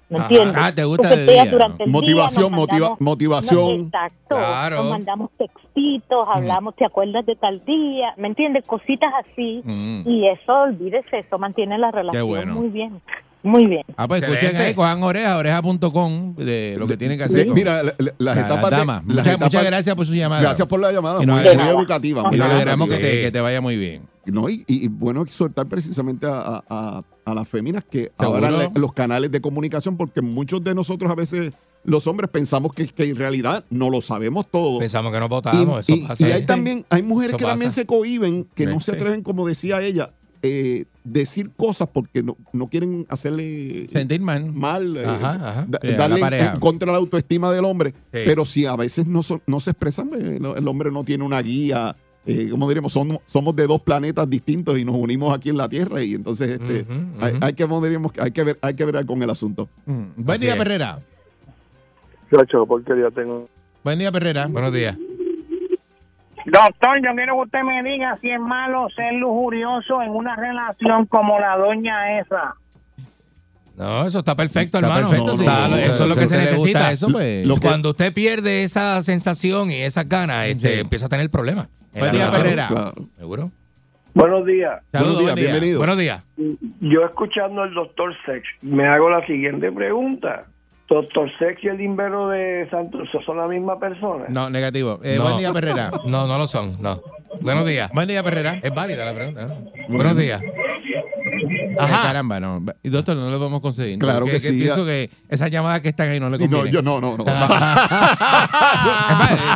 ¿Me Ajá. entiendes? Ah, te gusta de Coquetea día. durante el Motivación, día, motiva- mandamos- motivación. exacto. Claro. Nos mandamos textitos, hablamos, ¿te acuerdas de tal día? ¿Me entiendes? Cositas así. Mm. Y eso, olvídese, eso mantiene la relación bueno. muy bien. Muy bien. Ah, pues escuchen ahí, cojan oreja, oreja.com de lo que tienen que hacer. Sí, mira, la- la- las La- etapas de- damas. las Muchas, etapas- muchas gracias por su llamada. Gracias por la llamada, muy, educativa. Y nos alegramos que te, que te vaya muy bien. No, y, bueno exhortar precisamente a, a- a- a las féminas que le- los canales de comunicación, porque muchos de nosotros a veces, los hombres, pensamos que, que en realidad no lo sabemos todo. Pensamos que no Y, votamos, eso y- pasa. y hay también, hay mujeres Eso que también se cohiben, que no se atreven, como decía ella, eh, decir cosas porque no, no quieren hacerle sentir mal, mal eh, Ajá, ajá. da- Sí, a la darle en, contra la autoestima del hombre. Sí. Pero si a veces no, son- no se expresan, eh, el, el hombre no tiene una guía. Eh, como diríamos, somos, somos de dos planetas distintos y nos unimos aquí en la Tierra y entonces este, hay, hay que, como diríamos, hay que ver, hay que ver con el asunto. Mm. Buen Así día, es. Perrera. Chacho, porquería tengo. Buen día, Perrera. Buenos días. Doctor, yo quiero que usted me diga si es malo ser lujurioso en una relación como la doña esa. No, eso está perfecto, Está hermano. perfecto, sí. Está- Eso- eso es lo que se necesita. eso, pues- Cuando usted pierde esa sensación y esas ganas, este, Sí. empieza a tener problemas. en Buen día. Claro. ¿Seguro? Buenos días. Saludos, Buenos días, bienvenido. Buenos días. Yo escuchando al doctor Sex, me hago la siguiente pregunta. ¿Doctor Sex y el invero de Santos son la misma persona? No, negativo. Eh, No. Buen día, Perrera. [laughs] No, no lo son, no. Buenos días. Buen día, Perrera. Es válida la pregunta. ¿no? Buenos días. Eh, Ajá. caramba, no. Y doctor, no lo podemos conseguir. Claro que sí. Pienso que esas llamadas que están ahí no le Sí, no, convienen. yo no, no, no. [laughs] Es más,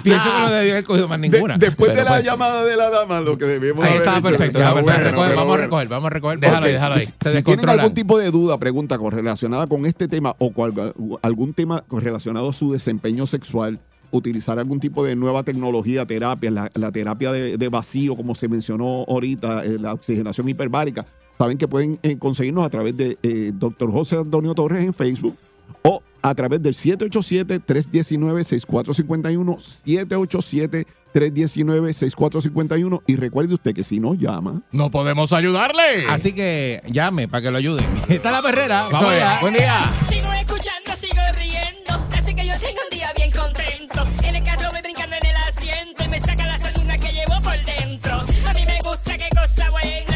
pienso que no debió haber cogido más De- ninguna. después de la pues, llamada de la dama, lo que debemos Ahí haber estaba dicho- perfecto, Ya, estaba perfecto. vamos a recoger, vamos a recoger. Déjalo ahí, déjalo ahí. Si Se tienen descontrolan. algún tipo de duda, pregunta con- relacionada con este tema o cual- algún tema con- relacionado a su desempeño sexual, utilizar algún tipo de nueva tecnología, terapia, la, la terapia de, de vacío, como se mencionó ahorita, eh, la oxigenación hiperbárica, saben que pueden eh, conseguirnos a través de eh, Dr. José Antonio Torres en Facebook o a través del 787-319-6451, 787-319-6451 y recuerde usted que si no llama, No podemos ayudarle. Así que llame para que lo ayuden. [laughs] Está la perrera. Vamos es. allá. Buen día. Sigo escuchando, sigo riendo. Así que yo tengo un día bien contento. En el carro voy brincando en el asiento y me saca la sanduna que llevo por dentro. A mí me gusta qué cosa buena.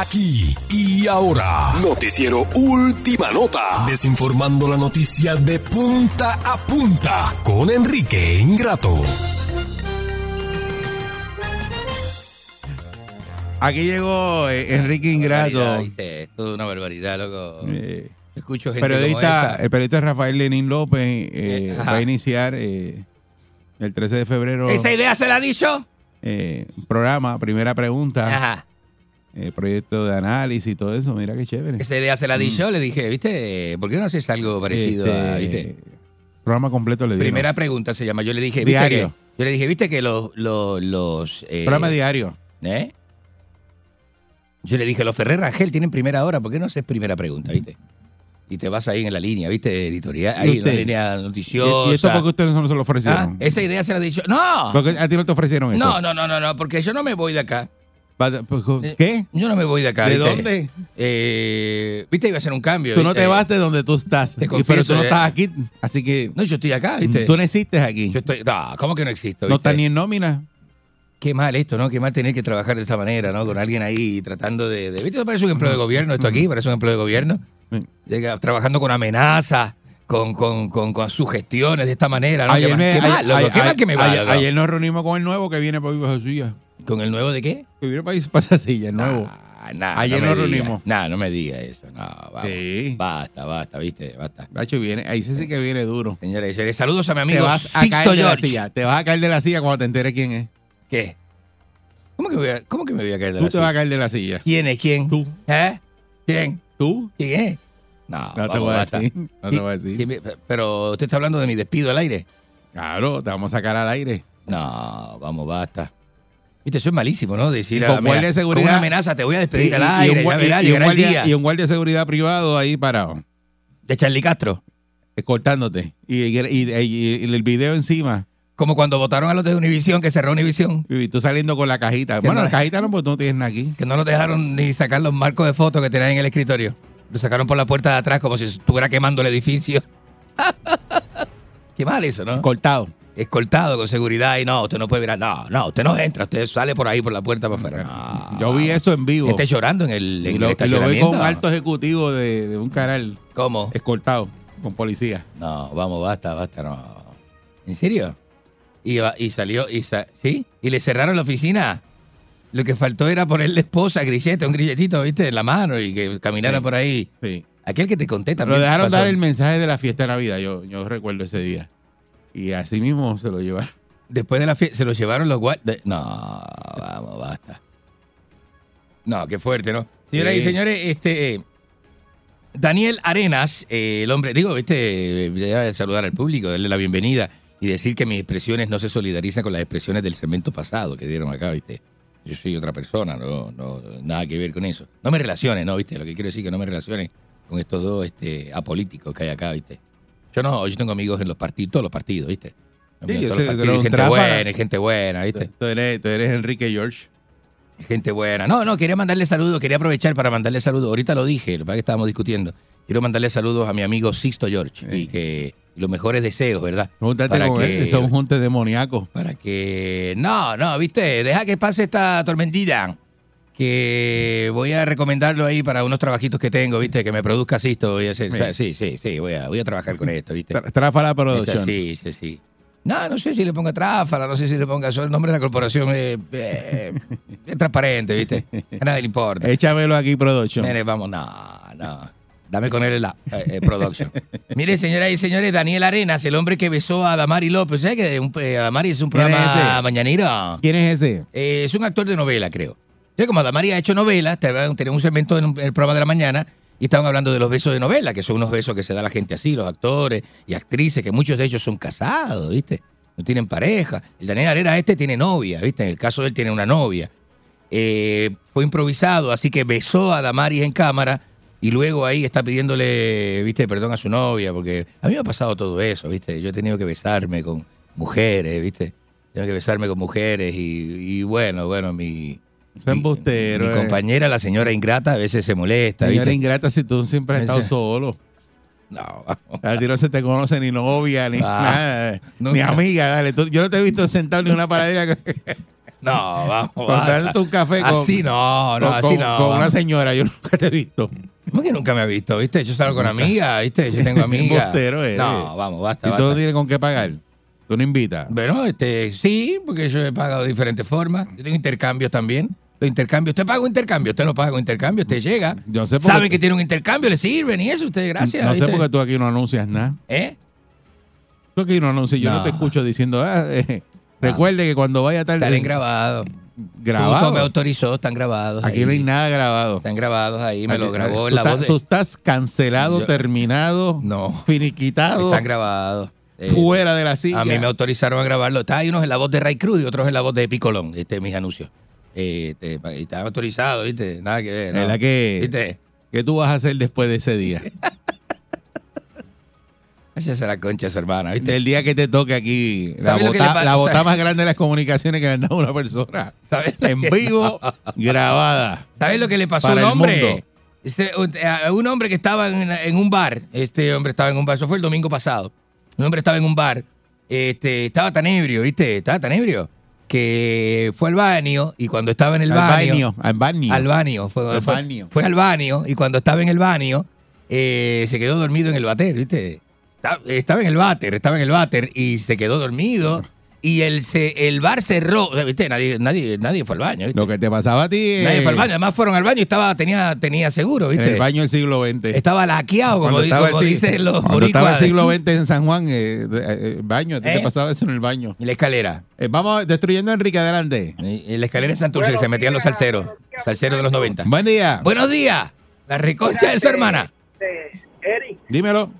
Aquí y ahora. Noticiero Última Nota. Desinformando la noticia de punta a punta con Enrique Ingrato. Aquí llegó eh, Enrique Ingrato. Esto es una barbaridad, loco. Eh, Escucho gente periodista, como esa. el periodista Rafael Lenín López eh, Eh, va a iniciar eh, el 13 de febrero ¿Esa idea se la ha dicho? eh, programa, primera pregunta, Ajá. Eh, proyecto de análisis y todo eso. Mira qué chévere. Esa idea se la di yo. Le dije, ¿viste? ¿Por qué no haces algo parecido Este, a, ¿viste? Programa completo le digo. Primera pregunta se llama. Yo le dije, ¿viste Diario. que- yo le dije, ¿viste que los... los, los eh, Programa diario. ¿Eh? Yo le dije, los Ferrer Rangel tienen primera hora, ¿por qué no haces primera pregunta, viste? Y te vas ahí en la línea, ¿viste? Editorial, ¿Y ahí en la usted? línea noticiosa. ¿Y, y esto porque ustedes no se lo Ah, ofrecieron? Esa idea se la he dicho. ¡No! Porque a ti no te ofrecieron esto. No, no, no, no, no, porque yo no me voy de acá. Pues, Eh, ¿Qué? Yo no me voy de acá. ¿De ¿viste? dónde? Eh, viste, iba a hacer un cambio. Tú no ¿viste? te vas de donde tú estás. Te pero tú no eh. estás aquí. Así que No, yo estoy acá, ¿viste? tú no existes aquí. Yo estoy, no, ¿cómo que no existo? No estás ni en nómina. Qué mal esto, ¿no? Qué mal tener que trabajar de esta manera, ¿no? Con alguien ahí tratando de... de- ¿Viste? Parece un empleo de gobierno esto aquí, parece un empleo de gobierno. Llega trabajando con amenazas, con, con, con, con sugestiones de esta manera, ¿no? qué mal, me- qué mal, ayer- qué mal que me va, ayer- ayer nos reunimos con el nuevo que viene para Viva Silla. ¿Con el nuevo de qué? Que viene para para esa silla, el nuevo. nah, Ayer no nos reunimos. Nah, no me diga eso. No, vamos. Sí. Basta, basta, viste, basta. Nacho viene, ahí sí sí que viene duro. Señores señores, saludos a mi Te amigo vas a Sixto caer de la George. silla. Te vas a caer de la silla cuando te enteres quién es. ¿Qué? ¿Cómo que, voy a- ¿Cómo que me voy a caer de Tú la te vas a silla? caer de la silla. ¿Quién es quién? Tú. ¿Eh? ¿Quién? ¿Tú? ¿Quién es? No, No te vamos, voy a basta. decir. No te voy a decir. Pero usted está hablando de mi despido al aire. Claro, te vamos a sacar al aire. No, vamos, basta. Viste, eso es malísimo, ¿no? Decir Y a con la- mira, guardia de seguridad. Con una amenaza, te voy a despedir Y- al un ya verá, y- guardia- día. y un guardia de seguridad privado ahí parado, De Charlie Castro. escoltándote. Y, el video encima. Como cuando votaron a los de Univisión, que cerró Univisión. Y tú saliendo con la cajita. Bueno, no- la cajita no, tú no tienes nada aquí. Que no nos dejaron ni sacar los marcos de fotos que tenían en el escritorio. Lo sacaron por la puerta de atrás como si estuviera quemando el edificio. [laughs] Qué mal eso, ¿no? Escoltado. Escoltado con seguridad y no, usted no puede mirar. No, no, usted no entra, usted sale por ahí por la puerta para afuera. No. Yo vi eso en vivo. Esté llorando en el, en Y lo, el y lo vi con un alto ejecutivo de, de un canal ¿Cómo? escoltado con policía. No, vamos, basta, basta, no. ¿En serio? Y, salió, y sa- ¿sí? Y le cerraron la oficina. Lo que faltó era ponerle esposa, grillete, un grilletito, ¿viste? En la mano y que caminara Sí. por ahí. Sí. Aquel que te conté también. Lo dejaron pasó. dar el mensaje de la fiesta de Navidad. Yo, yo recuerdo ese día. Y así mismo se lo llevaron. Después de la fiesta, se lo llevaron los guardias. No, vamos, basta. No, qué fuerte, ¿no? Señoras Sí. y señores, este. eh, Daniel Arenas, eh, el hombre, digo, viste, eh, debe saludar al público, darle la bienvenida y decir que mis expresiones no se solidarizan con las expresiones del segmento pasado que dieron acá, viste. Yo soy otra persona, no, no, nada que ver con eso. No me relaciones, no, viste, lo que quiero decir que no me relaciones con estos dos este, apolíticos que hay acá, viste. Yo no, yo tengo amigos en los partidos, todos los partidos, viste. Sí, En yo todos sé, los tú partidos, eres un gente buena, gente buena, viste. Tú eres, tú eres Enrique George. Gente buena. No, no, quería mandarle saludos, quería aprovechar para mandarle saludos. Ahorita lo dije, lo que estábamos discutiendo. Quiero mandarle saludos a mi amigo Sixto George y que los mejores deseos, ¿verdad? Júntate Para con que- él. Son juntes demoníacos. Para que. No, no, viste, deja que pase esta tormentilla. Que voy a recomendarlo ahí para unos trabajitos que tengo, viste, que me produzca Sisto. Voy a hacer, Sí. sí, sí, sí, voy a, voy a trabajar con esto, viste. Tráfala Es Production. así, sí, sí. No, no sé si le ponga tráfala, no sé si le ponga eso. El nombre de la corporación es, eh, es transparente, ¿viste? A nadie le importa. Échamelo aquí, Production. Mire, vamos, no, no. Dame con él la eh, eh, production. Mire, señoras y señores, Daniel Arenas, el hombre que besó a Damari López. ¿Sabes que un, eh, Damari es un ¿Quién es programa ese? mañanero? ¿Quién es ese? Eh, es un actor de novela, creo. Ya como Damari ha hecho novelas, te- tenía un segmento en, el programa de la mañana y estaban hablando de los besos de novela, que son unos besos que se da la gente así, los actores y actrices, que muchos de ellos son casados, ¿viste? No tienen pareja. El Daniel Arenas este tiene novia, ¿viste? En el caso de él tiene una novia. Eh, fue improvisado, así que besó a Damaris en cámara y luego ahí está pidiéndole, viste, perdón a su novia, porque a mí me ha pasado todo eso, viste. Yo he tenido que besarme con mujeres, viste. Tengo que besarme con mujeres y bueno, bueno, mi, Es embustero. mi eh. compañera, la señora ingrata, a veces se molesta, Señora viste. ingrata si tú siempre has estado solo. No, Al tiro no se te conoce ni novia, ni Ah, nada. Ni nunca. amiga, dale. Tú- yo no te he visto sentado ni en una paradera no, vamos. [laughs] basta. un café con, Así no, no, con- así no. con una señora. Yo nunca te he visto. ¿Cómo que nunca me ha visto, viste? Yo salgo con amigas, viste, yo tengo amigas. No, vamos, basta, Y tú no basta. tienes con qué pagar. Tú no invitas. Bueno, este, sí, porque yo he pagado de diferentes formas. Yo tengo intercambios también. Los intercambios, usted paga un intercambio, usted no paga un intercambio, usted llega. Yo sé por Sabe qué- que tiene un intercambio, le sirven y eso, usted, gracias. No sé por qué tú aquí no anuncias nada. ¿Eh? Tú aquí no anuncias. Yo no, No. te escucho diciendo, ah, eh, recuerde que cuando vaya tarde. Están grabado. grabado. Me autorizó, están grabados. Aquí ahí. no hay nada grabado. Están grabados ahí, me lo grabó en la estás- voz de... Tú estás cancelado, Yo- terminado, No, finiquitado, están grabados. Eh, fuera de la silla. A mí me autorizaron a grabarlo. Está hay unos en la voz de Ray Cruz y otros en la voz de Picolón, este, mis anuncios. Eh, y están autorizados, ¿viste? Nada que ver. ¿no? ¿Verdad que, ¿Viste? ¿Qué tú vas a hacer después de ese día? [laughs] Váyase a la concha, su hermana, ¿viste? El día que te toque aquí, la ¿Sabes lo que bota, le pasa? la bota más grande de las comunicaciones que le han dado a una persona. ¿Sabes En vivo, [laughs] grabada. ¿Sabes lo que le pasó a un hombre? Este, un hombre que estaba en, en un bar. Este hombre estaba en un bar. Eso fue el domingo pasado. Un hombre estaba en un bar. Este, estaba tan ebrio, ¿viste? Estaba tan ebrio que fue al baño y cuando estaba en el Al baño. baño, al baño. Al baño. Fue, Al fue- baño. fue al baño y cuando estaba en el baño eh, se quedó dormido en el váter, ¿viste? Estaba, estaba en el váter, estaba en el váter y se quedó dormido y el, se- el bar cerró. ¿Viste? Nadie, nadie, nadie fue al baño. ¿viste? Lo que te pasaba a ti. Nadie eh, fue al baño. Además fueron al baño y estaba, tenía, tenía seguro, En ¿viste? el baño del siglo XX. Estaba laqueado, como, estaba como el dicen los Cuando estaba el siglo XX en San Juan, eh, eh, baño, a ti ¿Eh? te pasaba eso en el baño. Y la escalera. Eh, vamos destruyendo a Enrique, adelante. Y la escalera de Santurce que se metían los salseros. Salseros de los 90. Buen día. Buenos días. La reconcha de su hermana. Eric, Dímelo.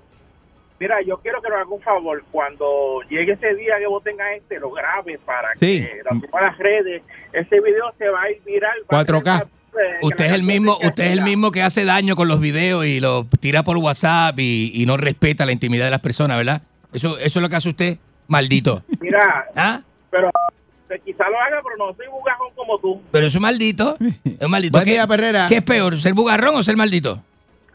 Mira, yo quiero que nos haga un favor. Cuando llegue ese día que voten a este, lo grabe para Sí. que lo suba a las redes. Ese video se va a ir viral. va a 4K. ser, eh, que Usted es el mismo, usted es el mismo que hace daño con los videos y lo tira por WhatsApp y, y no respeta la intimidad de las personas, ¿verdad? Eso, eso es lo que hace usted, maldito. Mira, ¿Ah? pero quizá lo haga, pero no soy bugajón como tú. Pero eso es maldito. Es un maldito. Buen ¿Qué, día, Perrera. qué es peor, ser bugarrón o ser maldito?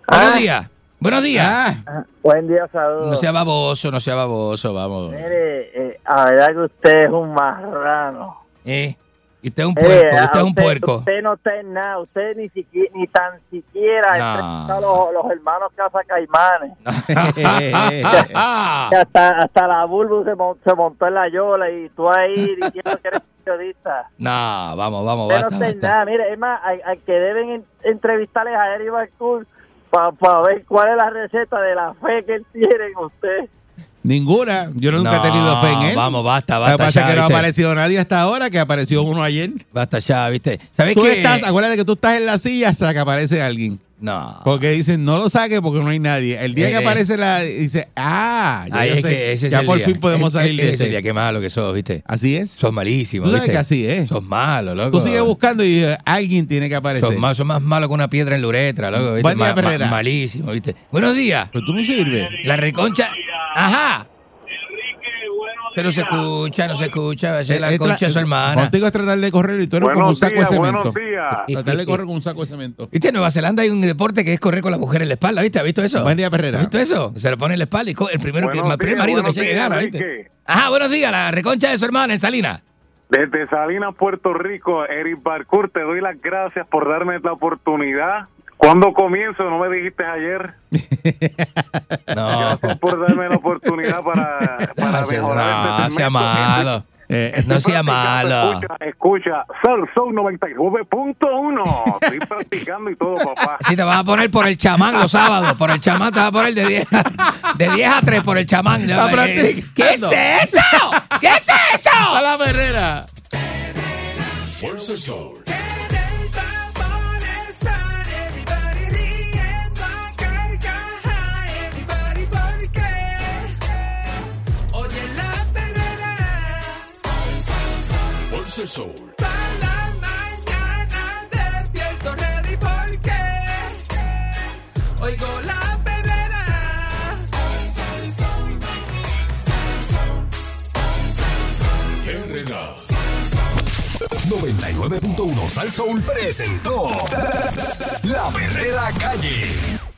Buenos Ah. días. Buenos días. Ah, Buen día, saludos. No sea baboso, no sea baboso, vamos. Mire, eh, a verdad que usted es un marrano. Eh, y usted es un Mire, puerco, a usted es un usted- puerco. Usted no está en nada, usted ni siquiera, ni tan siquiera No. a los, los hermanos Casa Caimanes. [laughs] Hasta, hasta la Bulbu se, mon- se montó en la yola y tú ahí diciendo que eres periodista. No, vamos, vamos, Usted no basta, está en basta. nada. Mire, es más, al, al que deben en- entrevistarles a Eric Balcour para ver cuál es la receta de la fe que él tiene en usted. Ninguna. Yo nunca he No, tenido fe en él. Vamos, basta, Lo que basta. pasa es ya, que no ha aparecido nadie hasta ahora, que apareció uno ayer. Basta ya, ¿viste? ¿Sabes Tú qué? estás, acuérdate que tú estás en la silla hasta que aparece alguien. No. Porque dicen, no lo saque porque no hay nadie. El día Eh, que eh. aparece la, dice, ah, ya, yo sé, ese es ya por día. fin podemos salir de ese este. día, qué malo que sos, ¿viste? Así es. Sos malísimo, Tú sabes ¿viste? que así es. Sos malo, loco. Tú sigues buscando y eh, alguien tiene que aparecer. Sos, mal- sos más malo que una piedra en la uretra, loco. ¿viste? Buen día, Ma- malísimo, ¿viste? Buenos días. Pero tú no sirves. La reconcha. Ajá. Pero se escucha, no se escucha. Esa es la Eh, concha tra- de su hermana. Contigo es tratar de correr y tú eres como un saco de días, cemento. buenos días. Tratar de correr con un saco de cemento. ¿Viste? En Nueva Zelanda hay un deporte que es correr con la mujer en la espalda, ¿viste? ¿Has visto eso? Buen día, Perrera. ¿Has visto eso? Se lo pone en la espalda y el primero que, el primer marido que llegue días, gana, ¿viste? Ajá, buenos días, la reconcha de su hermana en Salina. Desde Salinas, Puerto Rico, Eric Barcourt, te doy las gracias por darme la oportunidad. ¿Cuándo comienzo? No me dijiste ayer. [laughs] No, Gracias por darme la oportunidad para, para no, sea- mejorar no, este sea malo. Eh, No sea [laughs] malo. Escucha, escucha, Soul 99.1. Estoy [laughs] practicando y todo, papá. Sí, te vas a poner por el chamán los sábados. Por el chamán te vas a poner de 10, de 10 a 3 por el chamán. ¿Qué, practicando. ¿Qué es eso? ¿Qué es ¡A eso? la Perrera! Fuerza el sol. El sol. para la mañana despierto porque oigo la perrera. 99.1 Sal Soul presentó La Verdadera Calle.